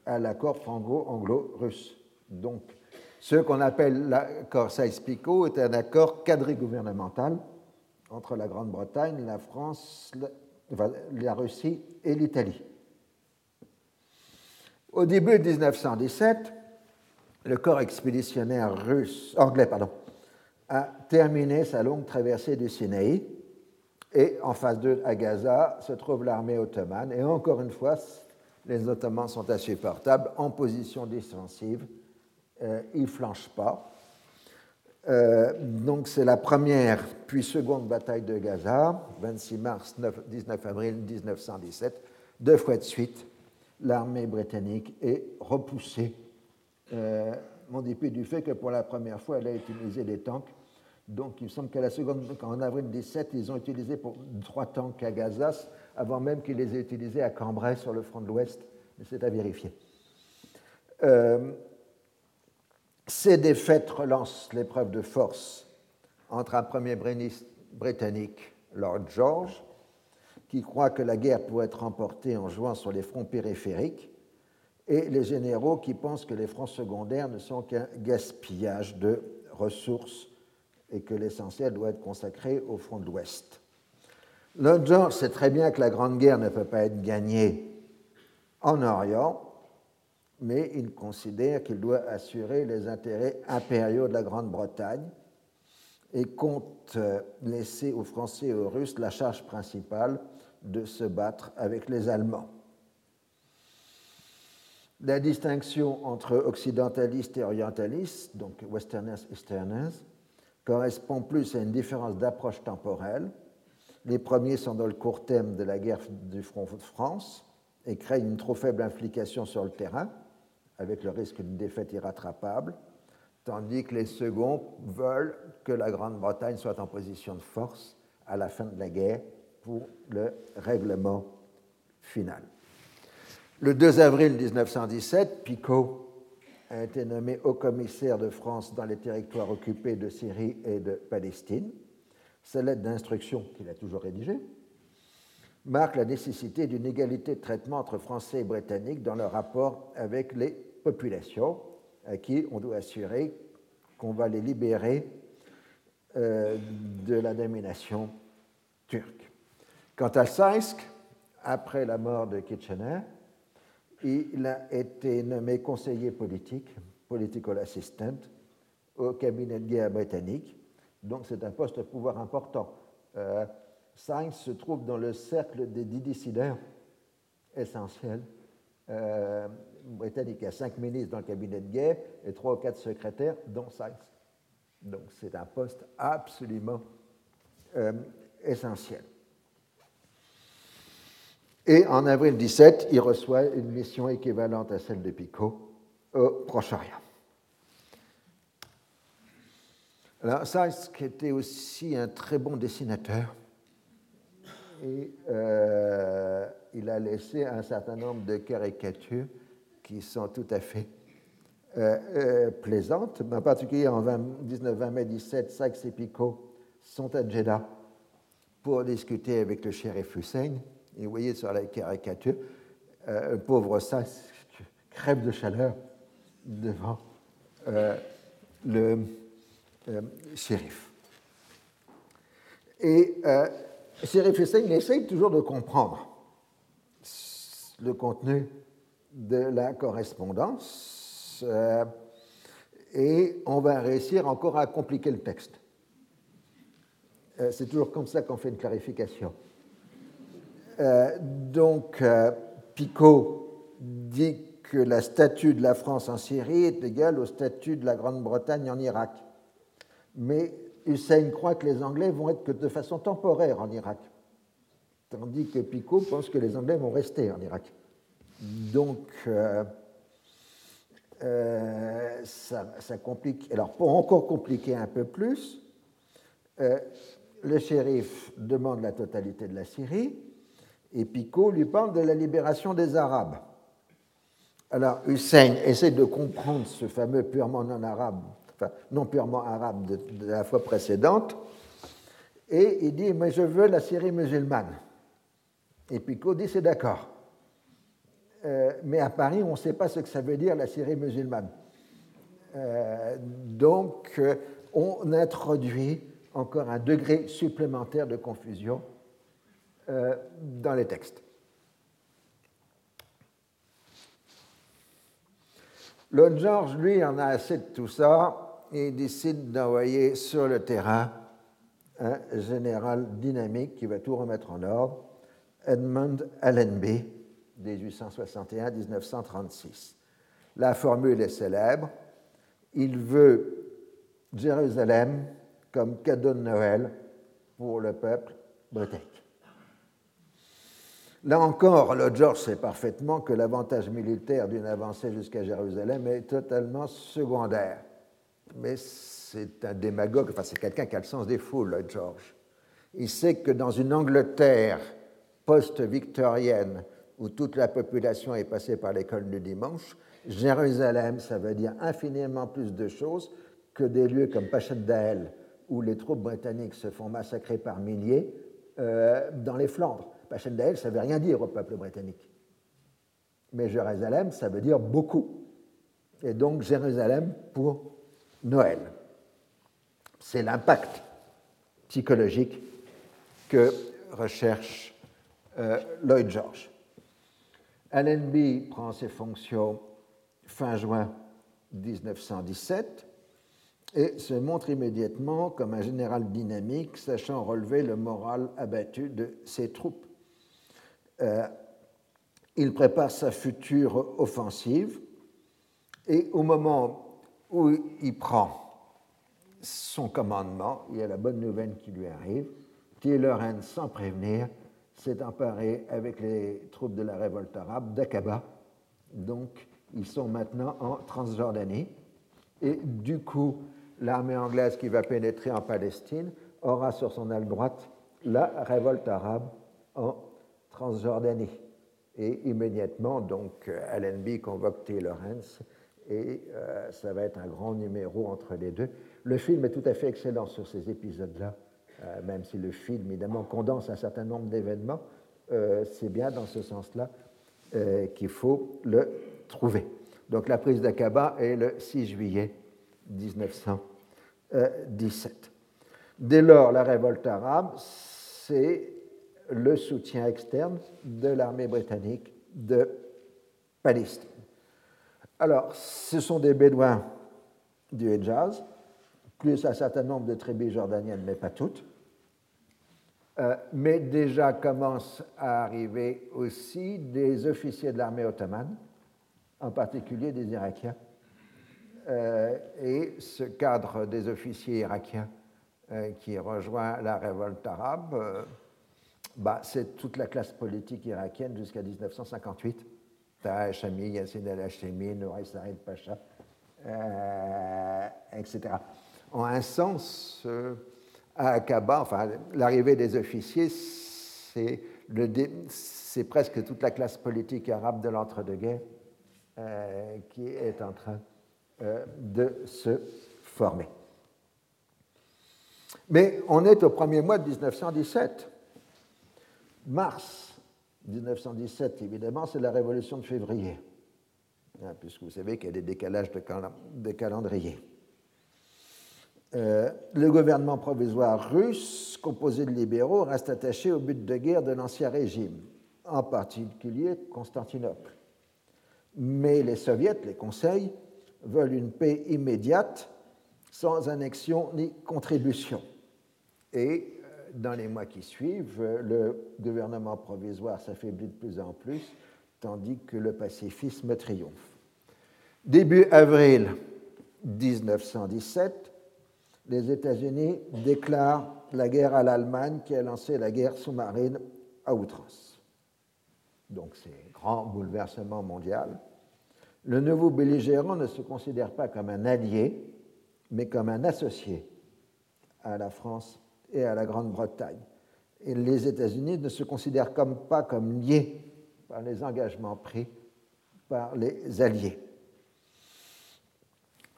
à l'accord franco-anglo-russe. Donc, ce qu'on appelle l'accord Saïs-Picot est un accord quadrigouvernemental entre la Grande-Bretagne, la France, la Russie et l'Italie. Au début de 1917, le corps expéditionnaire russe, anglais pardon, a terminé sa longue traversée du Sinaï et en phase 2 à Gaza se trouve l'armée ottomane et encore une fois, les Ottomans sont insupportables en position défensive, euh, ils ne flanchent pas. Euh, donc c'est la première puis seconde bataille de Gaza, 26 mars 19 avril 1917, deux fois de suite l'armée britannique est repoussée, euh, en dépit du fait que pour la première fois, elle a utilisé des tanks. Donc il me semble qu'à la seconde, en avril 17, ils ont utilisé pour trois tanks à Gaza, avant même qu'ils les aient utilisés à Cambrai sur le front de l'Ouest. Mais c'est à vérifier. Euh, ces défaites relancent l'épreuve de force entre un premier britannique, Lord George, qui croient que la guerre pourrait être remportée en jouant sur les fronts périphériques, et les généraux qui pensent que les fronts secondaires ne sont qu'un gaspillage de ressources et que l'essentiel doit être consacré au front de l'Ouest. Lord sait très bien que la Grande Guerre ne peut pas être gagnée en Orient, mais il considère qu'il doit assurer les intérêts impériaux de la Grande-Bretagne et compte laisser aux Français et aux Russes la charge principale de se battre avec les Allemands. La distinction entre occidentalistes et orientalistes, donc westerners, easterners, correspond plus à une différence d'approche temporelle. Les premiers sont dans le court terme de la guerre du front de France et créent une trop faible implication sur le terrain, avec le risque d'une défaite irrattrapable, tandis que les seconds veulent que la Grande-Bretagne soit en position de force à la fin de la guerre pour le règlement final. Le 2 avril 1917, Picot a été nommé haut commissaire de France dans les territoires occupés de Syrie et de Palestine. Sa lettre d'instruction, qu'il a toujours rédigée, marque la nécessité d'une égalité de traitement entre Français et Britanniques dans leur rapport avec les populations, à qui on doit assurer qu'on va les libérer euh, de la domination turque. Quant à Saisk, après la mort de Kitchener, il a été nommé conseiller politique, political assistant, au cabinet de guerre britannique. Donc c'est un poste de pouvoir important. Euh, se trouve dans le cercle des dix décideurs essentiels euh, britanniques. Il y a cinq ministres dans le cabinet de guerre et trois ou quatre secrétaires, dont Sainz. Donc c'est un poste absolument euh, essentiel. Et en avril 17, il reçoit une mission équivalente à celle de Picot au Proche-Orient. Alors, qui était aussi un très bon dessinateur. Et euh, il a laissé un certain nombre de caricatures qui sont tout à fait plaisante. En particulier en 19-20 mai 17, Sykes et Picot sont à Jeddah pour discuter avec le shérif Hussein. Et vous voyez sur la caricature, un pauvre Sykes crève de chaleur devant le shérif. Et euh, Shérif Hussein essaye toujours de comprendre le contenu de la correspondance euh, et on va réussir encore à compliquer le texte. Euh, c'est toujours comme ça qu'on fait une clarification. Euh, donc, Picot dit que la statue de la France en Syrie est égale au statut de la Grande-Bretagne en Irak. Mais Hussein croit que les Anglais vont être que de façon temporaire en Irak, tandis que Picot pense que les Anglais vont rester en Irak. Donc, euh, euh, ça, complique. Alors, pour encore compliquer un peu plus, euh, le shérif demande la totalité de la Syrie et Picot lui parle de la libération des Arabes. Alors, Hussein essaie de comprendre ce fameux purement non-arabe non purement arabe de, la fois précédente, et il dit Mais je veux la Syrie musulmane. Et Picot dit C'est d'accord. Euh, mais à Paris, on ne sait pas ce que ça veut dire la Syrie musulmane. Euh, donc, euh, on introduit encore un degré supplémentaire de confusion dans les textes. Lord George, lui, en a assez de tout ça et décide d'envoyer sur le terrain un général dynamique qui va tout remettre en ordre, Edmund Allenby, 1861-1936. La formule est célèbre. Il veut Jérusalem comme cadeau de Noël pour le peuple britannique. Là encore, George sait parfaitement que l'avantage militaire d'une avancée jusqu'à Jérusalem est totalement secondaire mais c'est un démagogue, enfin c'est quelqu'un qui a le sens des foules, George. Il sait que dans une Angleterre post-victorienne où toute la population est passée par l'école du dimanche, Jérusalem, ça veut dire infiniment plus de choses que des lieux comme Pachet-Dael, où les troupes britanniques se font massacrer par milliers euh, dans les Flandres. Pachet-Dael, ça ne veut rien dire au peuple britannique. Mais Jérusalem, ça veut dire beaucoup. Et donc Jérusalem pour Noël. C'est l'impact psychologique que recherche euh, Lloyd George. Allenby prend ses fonctions fin juin 1917 et se montre immédiatement comme un général dynamique, sachant relever le moral abattu de ses troupes. Euh, il prépare sa future offensive et au moment où il prend son commandement, il y a la bonne nouvelle qui lui arrive. Thielerin, sans prévenir, s'est emparé avec les troupes de la révolte arabe d'Aqaba. Donc, ils sont maintenant en Transjordanie. Et du coup, l'armée anglaise qui va pénétrer en Palestine aura sur son aile droite la révolte arabe en Transjordanie. Et immédiatement, donc, Allenby convoque Thielerin et euh, ça va être un grand numéro entre les deux. Le film est tout à fait excellent sur ces épisodes-là, euh, même si le film, évidemment, condense un certain nombre d'événements. Euh, c'est bien dans ce sens-là qu'il faut le trouver. Donc la prise d'Aqaba est le 6 juillet 1917. Dès lors, la révolte arabe, c'est le soutien externe de l'armée britannique de Palestine. Alors, ce sont des Bédouins du Hejaz, plus un certain nombre de tribus jordaniennes, mais pas toutes. Euh, mais déjà commencent à arriver aussi des officiers de l'armée ottomane, en particulier des Irakiens. Euh, et ce cadre des officiers irakiens euh, qui rejoint la révolte arabe, bah, c'est toute la classe politique irakienne jusqu'à 1958 Hachami, Yassin al-Hachemi, Nouri Sarid Pacha, euh, etc. En un sens, euh, à Aqaba, enfin, l'arrivée des officiers, c'est, presque toute la classe politique arabe de l'entre-deux-guerres euh, qui est en train de se former. Mais on est au premier mois de 1917. Mars 1917, évidemment, c'est la révolution de février, hein, puisque vous savez qu'il y a des décalages de, calendrier. Euh, le gouvernement provisoire russe, composé de libéraux, reste attaché au but de guerre de l'ancien régime, en particulier Constantinople. Mais les soviets, les conseils, veulent une paix immédiate, sans annexion ni contribution. Et dans les mois qui suivent, le gouvernement provisoire s'affaiblit de plus en plus, tandis que le pacifisme triomphe. Début avril 1917, les États-Unis déclarent la guerre à l'Allemagne qui a lancé la guerre sous-marine à outrance. Donc c'est grand bouleversement mondial. Le nouveau belligérant ne se considère pas comme un allié, mais comme un associé à la France et à la Grande-Bretagne. Et les États-Unis ne se considèrent pas comme liés par les engagements pris par les alliés.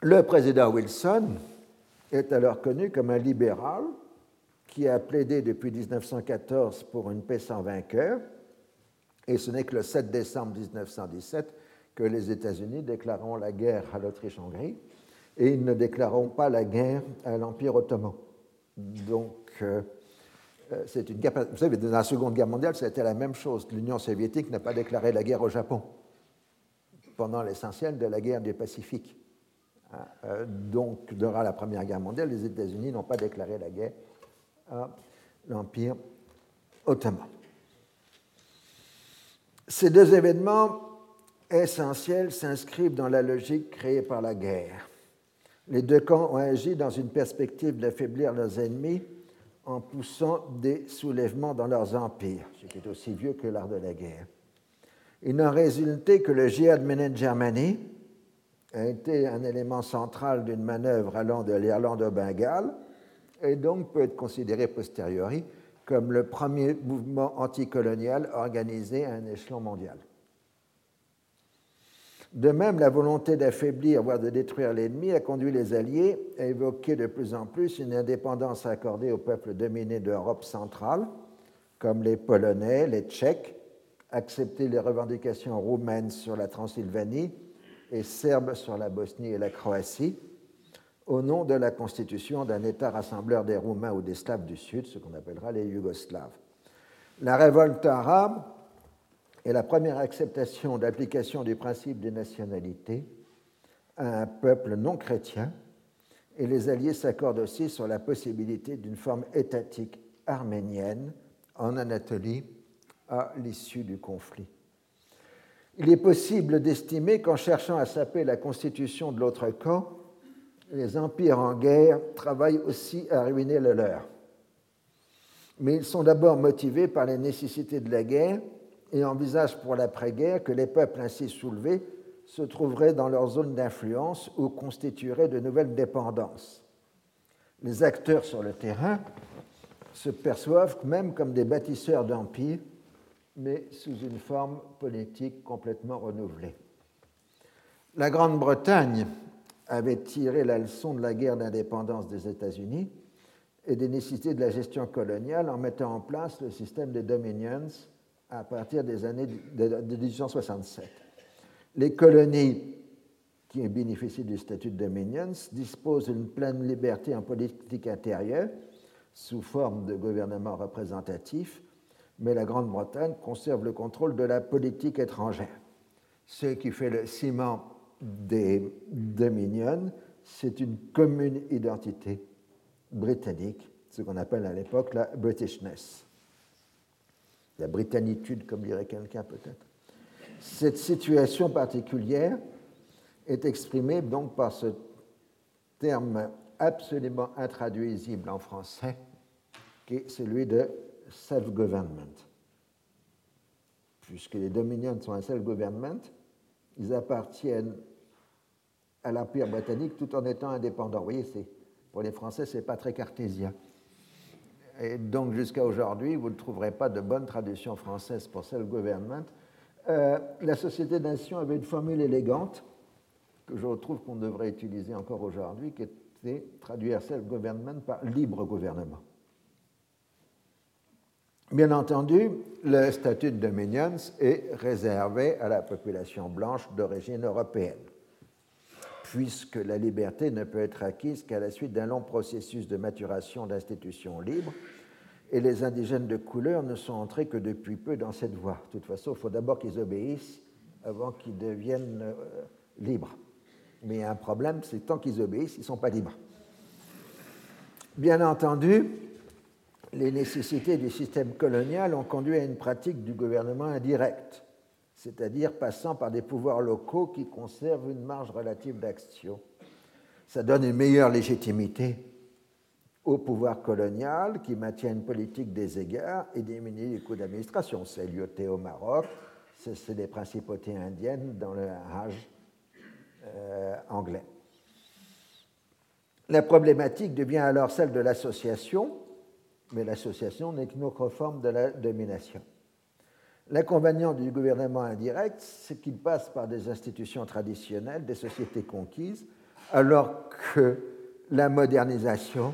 Le président Wilson est alors connu comme un libéral qui a plaidé depuis 1914 pour une paix sans vainqueur, et ce n'est que le 7 décembre 1917 que les États-Unis déclareront la guerre à l'Autriche-Hongrie, et ils ne déclareront pas la guerre à l'Empire ottoman. Donc, euh, euh, c'est une Vous savez, dans la Seconde Guerre mondiale, c'était la même chose. L'Union soviétique n'a pas déclaré la guerre au Japon pendant l'essentiel de la guerre du Pacifique. Hein, euh, donc, durant la Première Guerre mondiale, les États-Unis n'ont pas déclaré la guerre à l'Empire ottoman. Ces deux événements essentiels s'inscrivent dans la logique créée par la guerre. Les deux camps ont agi dans une perspective d'affaiblir leurs ennemis en poussant des soulèvements dans leurs empires, ce qui est aussi vieux que l'art de la guerre. Il n'en résultait que le Jihad Germany a été un élément central d'une manœuvre allant de l'Irlande au Bengale et donc peut être considéré posteriori comme le premier mouvement anticolonial organisé à un échelon mondial. De même, la volonté d'affaiblir, voire de détruire l'ennemi a conduit les Alliés à évoquer de plus en plus une indépendance accordée aux peuples dominés d'Europe centrale, comme les Polonais, les Tchèques, accepter les revendications roumaines sur la Transylvanie et serbes sur la Bosnie et la Croatie, au nom de la constitution d'un État rassembleur des Roumains ou des Slaves du Sud, ce qu'on appellera les Yougoslaves. La révolte arabe et la première acceptation d'application du principe des nationalités à un peuple non chrétien, et les Alliés s'accordent aussi sur la possibilité d'une forme étatique arménienne en Anatolie à l'issue du conflit. Il est possible d'estimer qu'en cherchant à saper la constitution de l'autre camp, les empires en guerre travaillent aussi à ruiner le leur. Mais ils sont d'abord motivés par les nécessités de la guerre et envisagent pour l'après-guerre que les peuples ainsi soulevés se trouveraient dans leur zone d'influence ou constitueraient de nouvelles dépendances. Les acteurs sur le terrain se perçoivent même comme des bâtisseurs d'empires, mais sous une forme politique complètement renouvelée. La Grande-Bretagne avait tiré la leçon de la guerre d'indépendance des États-Unis et des nécessités de la gestion coloniale en mettant en place le système des dominions à partir des années de 1867. Les colonies qui bénéficient du statut de dominions disposent d'une pleine liberté en politique intérieure sous forme de gouvernement représentatif, mais la Grande-Bretagne conserve le contrôle de la politique étrangère. Ce qui fait le ciment des dominions, c'est une commune identité britannique, ce qu'on appelle à l'époque la Britishness la britannitude, comme dirait quelqu'un peut-être. Cette situation particulière est exprimée donc par ce terme absolument intraduisible en français, qui est celui de self-government. Puisque les dominions sont un self-government, ils appartiennent à l'Empire britannique tout en étant indépendants. Vous voyez, pour les Français, ce n'est pas très cartésien. Et donc jusqu'à aujourd'hui, vous ne trouverez pas de bonne traduction française pour self-government. Euh, la Société des Nations avait une formule élégante que je trouve qu'on devrait utiliser encore aujourd'hui, qui était traduire self-government par libre gouvernement. Bien entendu, le statut de Dominions est réservé à la population blanche d'origine européenne, puisque la liberté ne peut être acquise qu'à la suite d'un long processus de maturation d'institutions libres, et les indigènes de couleur ne sont entrés que depuis peu dans cette voie. De toute façon, il faut d'abord qu'ils obéissent avant qu'ils deviennent euh, libres. Mais un problème, c'est tant qu'ils obéissent, ils ne sont pas libres. Bien entendu, les nécessités du système colonial ont conduit à une pratique du gouvernement indirect, c'est-à-dire passant par des pouvoirs locaux qui conservent une marge relative d'action. Ça donne une meilleure légitimité au pouvoir colonial qui maintient une politique des égards et diminue les coûts d'administration. C'est l'IOT au Maroc, c'est les principautés indiennes dans le Hajj euh, anglais. La problématique devient alors celle de l'association, mais l'association n'est qu'une autre forme de la domination. L'inconvénient du gouvernement indirect, c'est qu'il passe par des institutions traditionnelles, des sociétés conquises, alors que la modernisation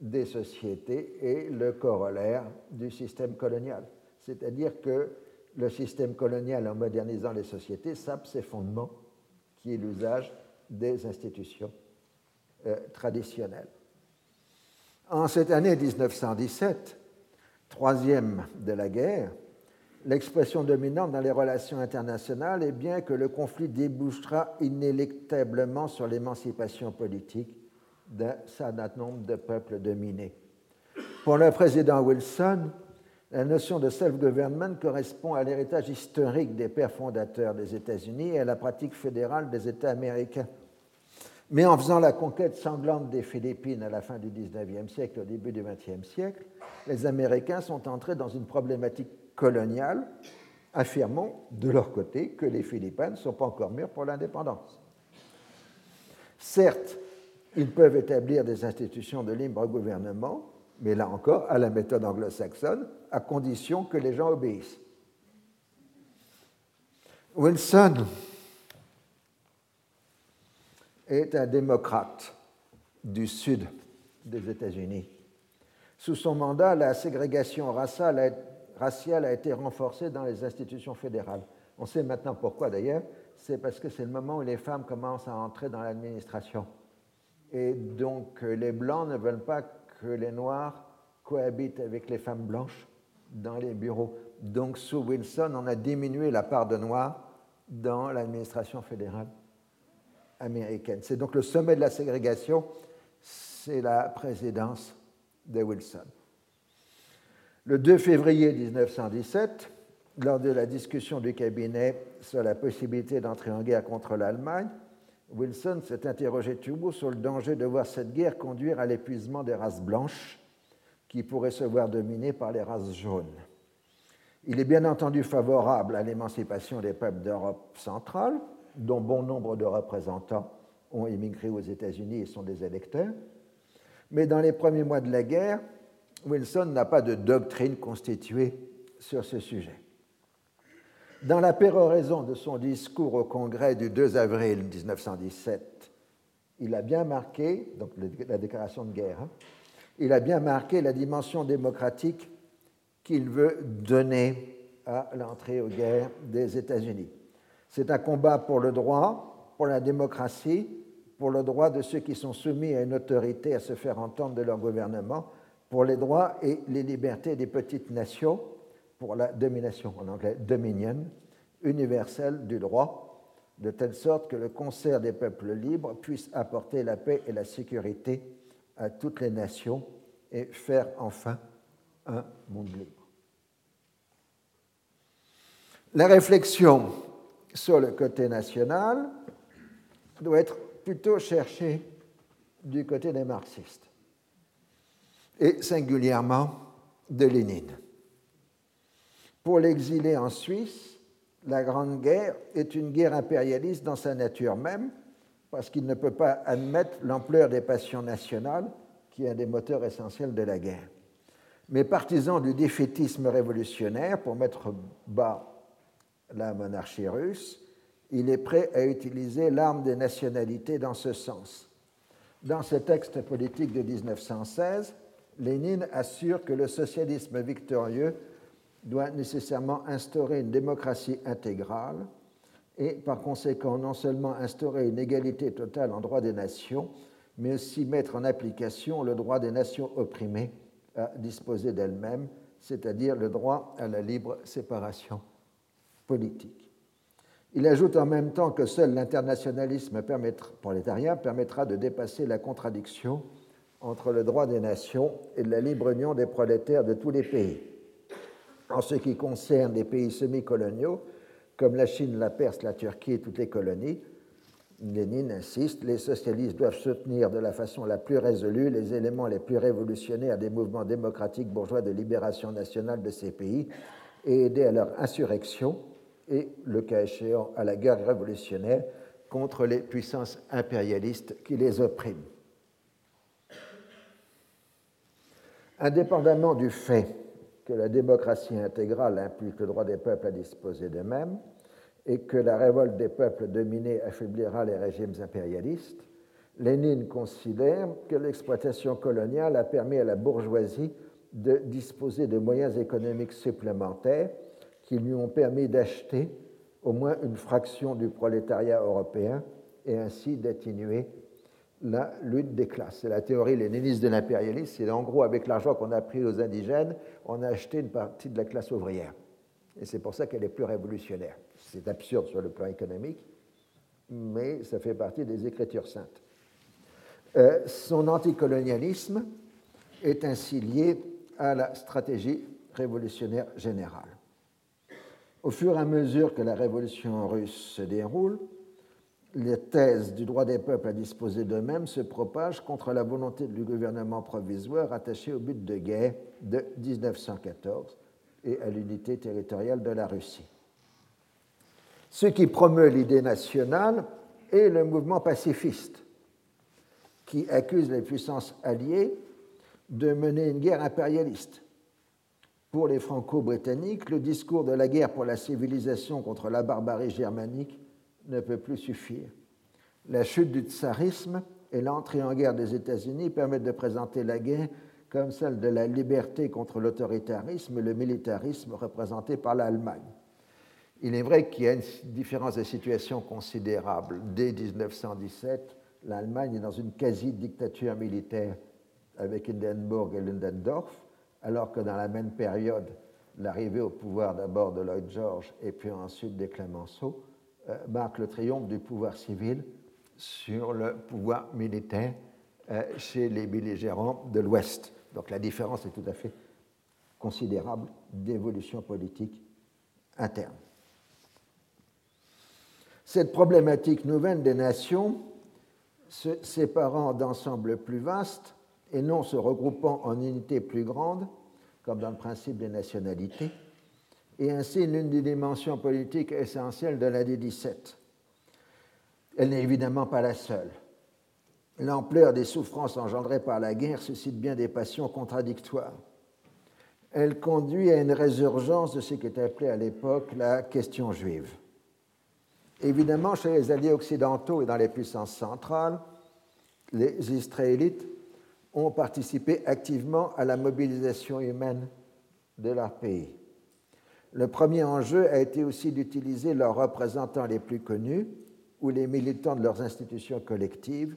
des sociétés est le corollaire du système colonial. C'est-à-dire que le système colonial, en modernisant les sociétés, sape ses fondements, qui est l'usage des institutions euh, traditionnelles. En cette année 1917, troisième de la guerre, l'expression dominante dans les relations internationales est bien que le conflit débouchera inéluctablement sur l'émancipation politique d'un certain nombre de peuples dominés. Pour le président Wilson, la notion de self-government correspond à l'héritage historique des pères fondateurs des États-Unis et à la pratique fédérale des États américains. Mais en faisant la conquête sanglante des Philippines à la fin du XIXe siècle, au début du XXe siècle, les Américains sont entrés dans une problématique coloniale, affirmant de leur côté que les Philippines ne sont pas encore mûres pour l'indépendance. Certes, ils peuvent établir des institutions de libre gouvernement, mais là encore, à la méthode anglo-saxonne, à condition que les gens obéissent. Wilson est un démocrate du sud des États-Unis. Sous son mandat, la ségrégation raciale a été renforcée dans les institutions fédérales. On sait maintenant pourquoi d'ailleurs, c'est parce que c'est le moment où les femmes commencent à entrer dans l'administration. Et donc les Blancs ne veulent pas que les Noirs cohabitent avec les femmes blanches dans les bureaux. Donc sous Wilson, on a diminué la part de Noirs dans l'administration fédérale américaine. C'est donc le sommet de la ségrégation, c'est la présidence de Wilson. Le 2 février 1917, lors de la discussion du cabinet sur la possibilité d'entrer en guerre contre l'Allemagne, Wilson s'est interrogé tout sur le danger de voir cette guerre conduire à l'épuisement des races blanches qui pourraient se voir dominées par les races jaunes. Il est bien entendu favorable à l'émancipation des peuples d'Europe centrale, dont bon nombre de représentants ont émigré aux États-Unis et sont des électeurs. Mais dans les premiers mois de la guerre, Wilson n'a pas de doctrine constituée sur ce sujet. Dans la péroraison de son discours au Congrès du 2 avril 1917, il a bien marqué, donc la déclaration de guerre, hein, il a bien marqué la dimension démocratique qu'il veut donner à l'entrée aux guerres des États-Unis. C'est un combat pour le droit, pour la démocratie, pour le droit de ceux qui sont soumis à une autorité à se faire entendre de leur gouvernement, pour les droits et les libertés des petites nations, pour la domination, en anglais dominion, universelle du droit, de telle sorte que le concert des peuples libres puisse apporter la paix et la sécurité à toutes les nations et faire enfin un monde libre. La réflexion sur le côté national doit être plutôt cherché du côté des marxistes, et singulièrement de Lénine. Pour l'exilé en Suisse, la Grande Guerre est une guerre impérialiste dans sa nature même, parce qu'il ne peut pas admettre l'ampleur des passions nationales, qui est un des moteurs essentiels de la guerre. Mais partisan du défaitisme révolutionnaire pour mettre bas la monarchie russe, il est prêt à utiliser l'arme des nationalités dans ce sens. Dans ce texte politique de 1916, Lénine assure que le socialisme victorieux doit nécessairement instaurer une démocratie intégrale et par conséquent non seulement instaurer une égalité totale en droit des nations, mais aussi mettre en application le droit des nations opprimées à disposer d'elles-mêmes, c'est-à-dire le droit à la libre séparation politique. Il ajoute en même temps que seul l'internationalisme prolétarien permettra de dépasser la contradiction entre le droit des nations et la libre union des prolétaires de tous les pays. En ce qui concerne les pays semi-coloniaux, comme la Chine, la Perse, la Turquie et toutes les colonies, Lénine insiste, les socialistes doivent soutenir de la façon la plus résolue les éléments les plus révolutionnaires des mouvements démocratiques bourgeois de libération nationale de ces pays et aider à leur insurrection et, le cas échéant, à la guerre révolutionnaire contre les puissances impérialistes qui les oppriment. Indépendamment du fait que la démocratie intégrale implique le droit des peuples à disposer d'eux-mêmes et que la révolte des peuples dominés affaiblira les régimes impérialistes, Lénine considère que l'exploitation coloniale a permis à la bourgeoisie de disposer de moyens économiques supplémentaires qui lui ont permis d'acheter au moins une fraction du prolétariat européen et ainsi d'atténuer la lutte des classes. C'est la théorie léniniste de l'impérialisme. C'est en gros, avec l'argent qu'on a pris aux indigènes, on a acheté une partie de la classe ouvrière. Et c'est pour ça qu'elle est plus révolutionnaire. C'est absurde sur le plan économique, mais ça fait partie des Écritures saintes. Euh, son anticolonialisme est ainsi lié à la stratégie révolutionnaire générale. Au fur et à mesure que la révolution russe se déroule, les thèses du droit des peuples à disposer d'eux-mêmes se propagent contre la volonté du gouvernement provisoire attaché au but de guerre de 1914 et à l'unité territoriale de la Russie. Ce qui promeut l'idée nationale est le mouvement pacifiste, qui accuse les puissances alliées de mener une guerre impérialiste. Pour les franco-britanniques, le discours de la guerre pour la civilisation contre la barbarie germanique ne peut plus suffire. La chute du tsarisme et l'entrée en guerre des États-Unis permettent de présenter la guerre comme celle de la liberté contre l'autoritarisme et le militarisme représenté par l'Allemagne. Il est vrai qu'il y a une différence de situation considérable. Dès 1917, l'Allemagne est dans une quasi-dictature militaire avec Hindenburg et Ludendorff, alors que dans la même période, l'arrivée au pouvoir d'abord de Lloyd George et puis ensuite des Clemenceau marque le triomphe du pouvoir civil sur le pouvoir militaire euh, chez les belligérants de l'Ouest. Donc la différence est tout à fait considérable d'évolution politique interne. Cette problématique nouvelle des nations, se séparant d'ensembles plus vastes et non se regroupant en unités plus grandes, comme dans le principe des nationalités, et ainsi l'une des dimensions politiques essentielles de l'année 17. Elle n'est évidemment pas la seule. L'ampleur des souffrances engendrées par la guerre suscite bien des passions contradictoires. Elle conduit à une résurgence de ce qui était appelé à l'époque la question juive. Évidemment, chez les alliés occidentaux et dans les puissances centrales, les Israélites ont participé activement à la mobilisation humaine de leur pays. Le premier enjeu a été aussi d'utiliser leurs représentants les plus connus ou les militants de leurs institutions collectives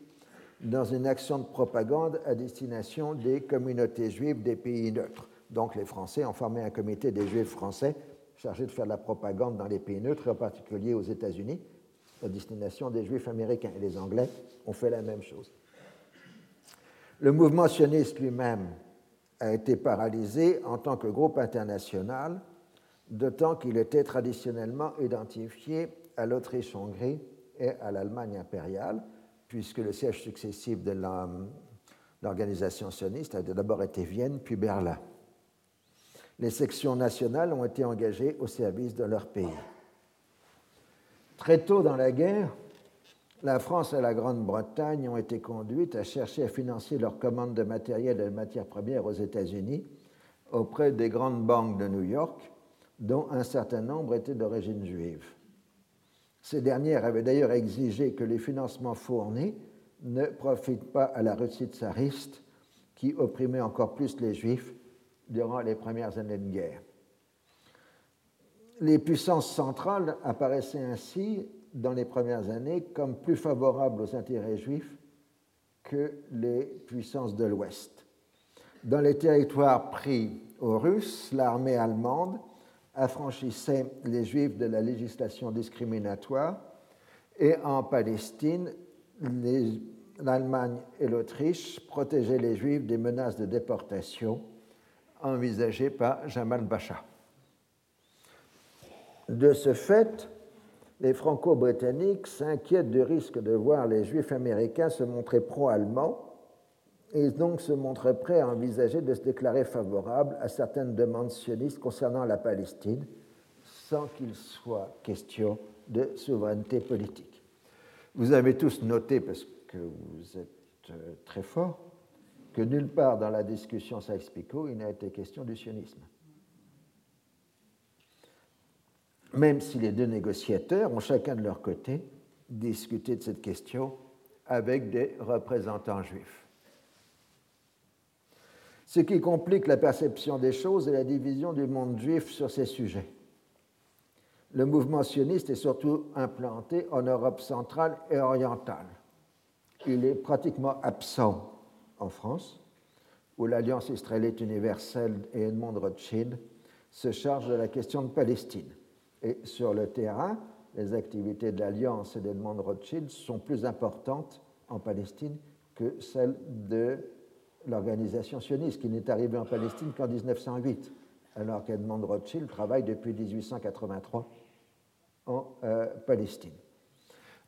dans une action de propagande à destination des communautés juives des pays neutres. Donc les Français ont formé un comité des juifs français chargé de faire de la propagande dans les pays neutres, et en particulier aux États-Unis, à destination des juifs américains. Et les Anglais ont fait la même chose. Le mouvement sioniste lui-même a été paralysé en tant que groupe international d'autant qu'il était traditionnellement identifié à l'Autriche-Hongrie et à l'Allemagne impériale, puisque le siège successif de l'organisation sioniste a d'abord été Vienne, puis Berlin. Les sections nationales ont été engagées au service de leur pays. Très tôt dans la guerre, la France et la Grande-Bretagne ont été conduites à chercher à financer leurs commandes de matériel et de matières premières aux États-Unis auprès des grandes banques de New York dont un certain nombre étaient d'origine juive. Ces dernières avaient d'ailleurs exigé que les financements fournis ne profitent pas à la Russie tsariste qui opprimait encore plus les Juifs durant les premières années de guerre. Les puissances centrales apparaissaient ainsi dans les premières années comme plus favorables aux intérêts juifs que les puissances de l'Ouest. Dans les territoires pris aux Russes, l'armée allemande affranchissait les Juifs de la législation discriminatoire et en Palestine, l'Allemagne et l'Autriche protégeaient les Juifs des menaces de déportation envisagées par Jamal Bacha. De ce fait, les Franco-Britanniques s'inquiètent du risque de voir les Juifs américains se montrer pro-allemands et donc se montrent prêts à envisager de se déclarer favorables à certaines demandes sionistes concernant la Palestine, sans qu'il soit question de souveraineté politique. Vous avez tous noté, parce que vous êtes euh, très forts, que nulle part dans la discussion Sykes-Picot, il n'a été question du sionisme même si les deux négociateurs ont chacun de leur côté discuté de cette question avec des représentants juifs. Ce qui complique la perception des choses est la division du monde juif sur ces sujets. Le mouvement sioniste est surtout implanté en Europe centrale et orientale. Il est pratiquement absent en France, où l'Alliance israélite universelle et Edmond Rothschild se chargent de la question de Palestine. Et sur le terrain, les activités de l'Alliance et d'Edmond Rothschild sont plus importantes en Palestine que celles de l'organisation sioniste, qui n'est arrivée en Palestine qu'en 1908, alors qu'Edmond Rothschild travaille depuis 1883 en euh, Palestine.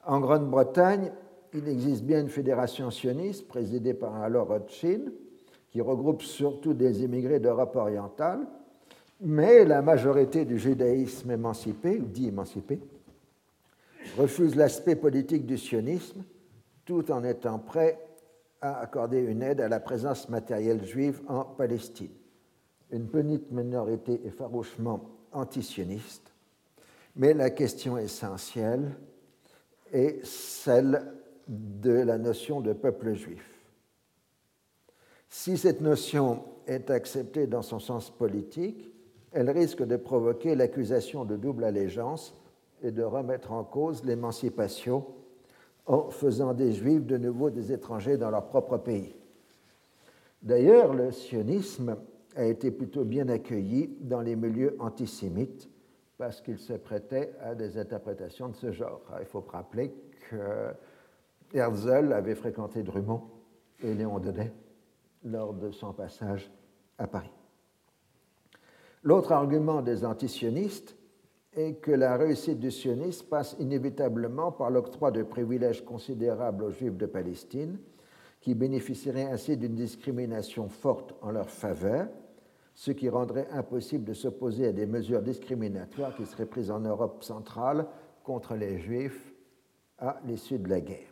En Grande-Bretagne, il existe bien une fédération sioniste présidée par alors Rothschild, qui regroupe surtout des immigrés d'Europe orientale, mais la majorité du judaïsme émancipé, ou dit émancipé, refuse l'aspect politique du sionisme tout en étant prêt à accorder une aide à la présence matérielle juive en Palestine. Une petite minorité est farouchement antisioniste, mais la question essentielle est celle de la notion de peuple juif. Si cette notion est acceptée dans son sens politique, elle risque de provoquer l'accusation de double allégeance et de remettre en cause l'émancipation en faisant des juifs de nouveau des étrangers dans leur propre pays. D'ailleurs, le sionisme a été plutôt bien accueilli dans les milieux antisémites parce qu'il se prêtait à des interprétations de ce genre. il faut rappeler que Herzl avait fréquenté Drummond et Léon Denet lors de son passage à Paris. L'autre argument des antisionistes est que la réussite du sionisme passe inévitablement par l'octroi de privilèges considérables aux Juifs de Palestine, qui bénéficieraient ainsi d'une discrimination forte en leur faveur, ce qui rendrait impossible de s'opposer à des mesures discriminatoires qui seraient prises en Europe centrale contre les Juifs à l'issue de la guerre.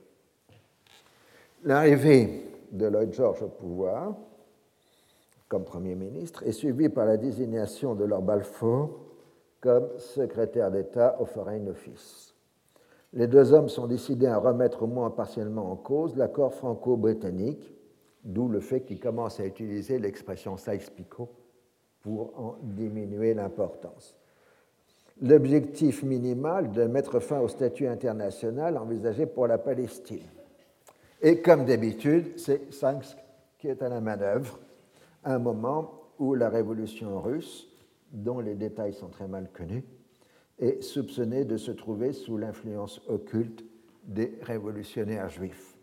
L'arrivée de Lloyd George au pouvoir comme Premier ministre et suivi par la désignation de Lord Balfour comme secrétaire d'État au Foreign Office. Les deux hommes sont décidés à remettre au moins partiellement en cause l'accord franco-britannique, d'où le fait qu'ils commencent à utiliser l'expression Sykes-Picot pour en diminuer l'importance. L'objectif minimal de mettre fin au statut international envisagé pour la Palestine. Et comme d'habitude, c'est Sykes qui est à la manœuvre un moment où la révolution russe, dont les détails sont très mal connus, est soupçonnée de se trouver sous l'influence occulte des révolutionnaires juifs.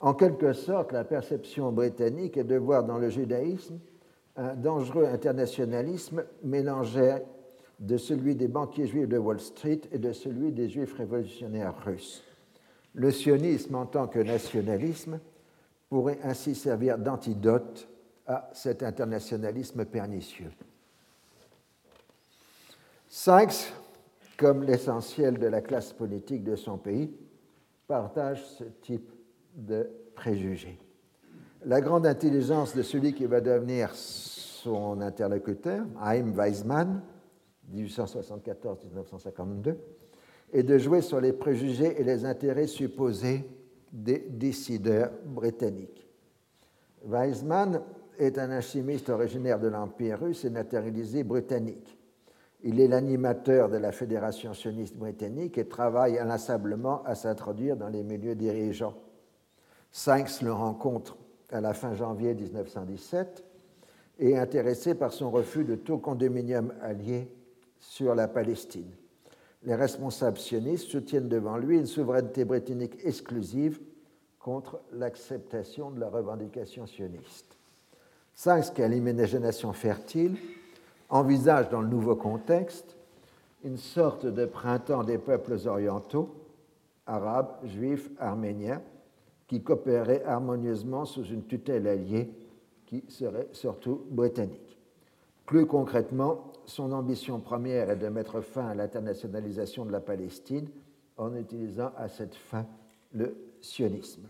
En quelque sorte, la perception britannique est de voir dans le judaïsme un dangereux internationalisme mélangé de celui des banquiers juifs de Wall Street et de celui des juifs révolutionnaires russes. Le sionisme en tant que nationalisme pourrait ainsi servir d'antidote à cet internationalisme pernicieux. Sykes, comme l'essentiel de la classe politique de son pays, partage ce type de préjugés. La grande intelligence de celui qui va devenir son interlocuteur, Haim Weizmann, 1874-1952, et de jouer sur les préjugés et les intérêts supposés des décideurs britanniques. Weizmann est un alchimiste originaire de l'Empire russe et naturalisé britannique. Il est l'animateur de la Fédération sioniste britannique et travaille inlassablement à s'introduire dans les milieux dirigeants. Sykes le rencontre à la fin janvier 1917 et est intéressé par son refus de tout condominium allié sur la Palestine. Les responsables sionistes soutiennent devant lui une souveraineté britannique exclusive contre l'acceptation de la revendication sioniste. Sykes, qui a l'imagination fertile, envisage dans le nouveau contexte une sorte de printemps des peuples orientaux, arabes, juifs, arméniens, qui coopéreraient harmonieusement sous une tutelle alliée qui serait surtout britannique. Plus concrètement, son ambition première est de mettre fin à l'internationalisation de la Palestine en utilisant à cette fin le sionisme.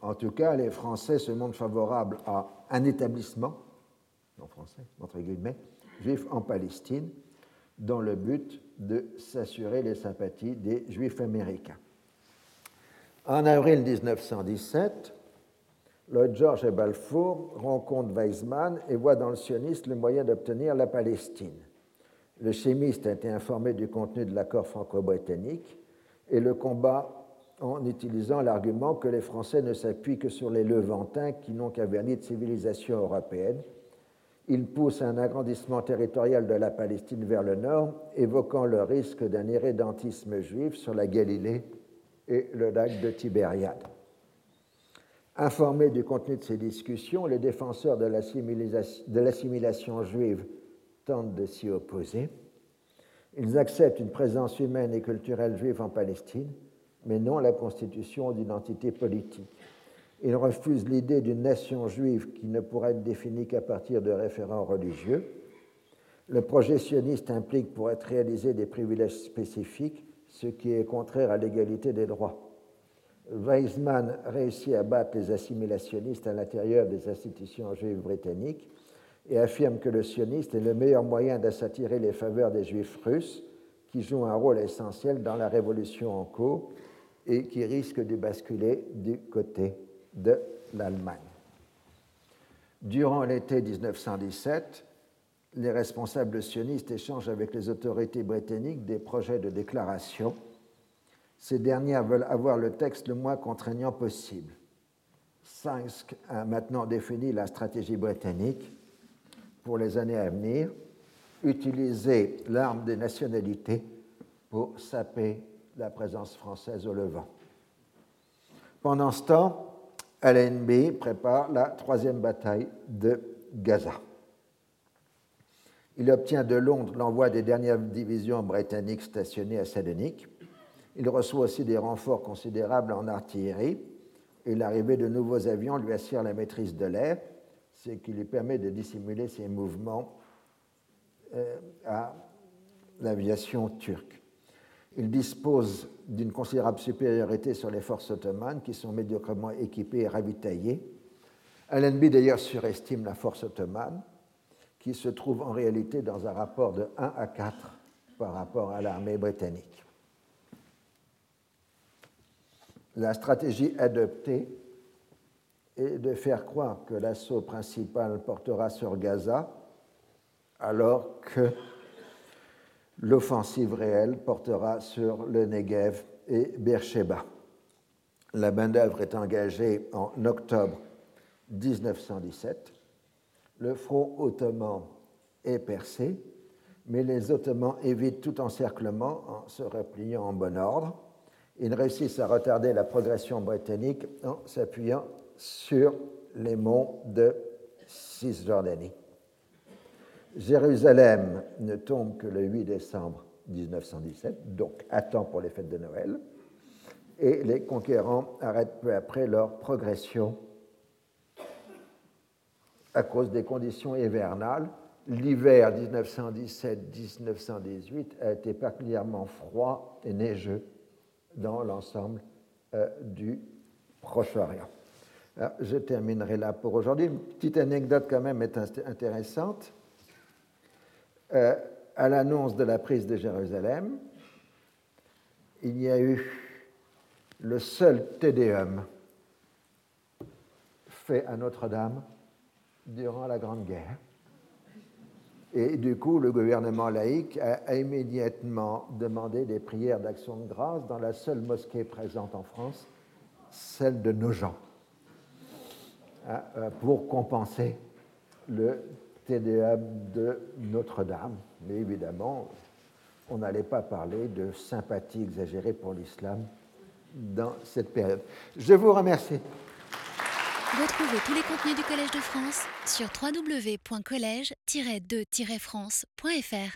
En tout cas, les Français se montrent favorables à un établissement, en français, entre guillemets, juif en Palestine, dans le but de s'assurer les sympathies des juifs américains. En avril 1917, Lloyd George et Balfour rencontrent Weizmann et voient dans le sioniste le moyen d'obtenir la Palestine. Le chimiste a été informé du contenu de l'accord franco-britannique et le combat en utilisant l'argument que les Français ne s'appuient que sur les Levantins qui n'ont qu'un vernis de civilisation européenne. Il pousse un agrandissement territorial de la Palestine vers le nord, évoquant le risque d'un irrédentisme juif sur la Galilée et le lac de Tibériade. Informés du contenu de ces discussions, les défenseurs de l'assimilation juive tentent de s'y opposer. Ils acceptent une présence humaine et culturelle juive en Palestine, mais non la constitution d'identité politique. Ils refusent l'idée d'une nation juive qui ne pourrait être définie qu'à partir de référents religieux. Le projet sioniste implique pour être réalisé des privilèges spécifiques, ce qui est contraire à l'égalité des droits. Weizmann réussit à battre les assimilationnistes à l'intérieur des institutions juives britanniques et affirme que le sioniste est le meilleur moyen d'attirer les faveurs des juifs russes qui jouent un rôle essentiel dans la révolution en cours et qui risquent de basculer du côté de l'Allemagne. Durant l'été 1917, les responsables sionistes échangent avec les autorités britanniques des projets de déclaration ces dernières veulent avoir le texte le moins contraignant possible. Sykes a maintenant défini la stratégie britannique pour les années à venir, utiliser l'arme des nationalités pour saper la présence française au Levant. Pendant ce temps, LNB prépare la troisième bataille de Gaza. Il obtient de Londres l'envoi des dernières divisions britanniques stationnées à Salonique il reçoit aussi des renforts considérables en artillerie et l'arrivée de nouveaux avions lui assure la maîtrise de l'air, ce qui lui permet de dissimuler ses mouvements euh, à l'aviation turque. Il dispose d'une considérable supériorité sur les forces ottomanes qui sont médiocrement équipées et ravitaillées. Allenby d'ailleurs surestime la force ottomane qui se trouve en réalité dans un rapport de 1 à 4 par rapport à l'armée britannique la stratégie adoptée est de faire croire que l'assaut principal portera sur Gaza, alors que l'offensive réelle portera sur le Negev et Beersheba. La main-d'œuvre est engagée en octobre 1917. Le front ottoman est percé, mais les Ottomans évitent tout encerclement en se repliant en bon ordre ils réussissent à retarder la progression britannique en s'appuyant sur les monts de Cisjordanie. Jérusalem ne tombe que le 8 décembre 1917, donc à temps pour les fêtes de Noël, et les conquérants arrêtent peu après leur progression à cause des conditions hivernales. L'hiver 1917-1918 a été particulièrement froid et neigeux dans l'ensemble euh, du Proche-Orient. Je terminerai là pour aujourd'hui. Une petite anecdote quand même est intéressante. Euh, à l'annonce de la prise de Jérusalem, il y a eu le seul Tédéum fait à Notre-Dame durant la Grande Guerre. Et du coup, le gouvernement laïque a immédiatement demandé des prières d'action de grâce dans la seule mosquée présente en France, celle de Nogent, hein, euh, pour compenser le de Notre-Dame. Mais évidemment, on n'allait pas parler de sympathie exagérée pour l'islam dans cette période. Je vous remercie. Retrouvez tous les contenus du Collège de France sur www.colège-2-france.fr.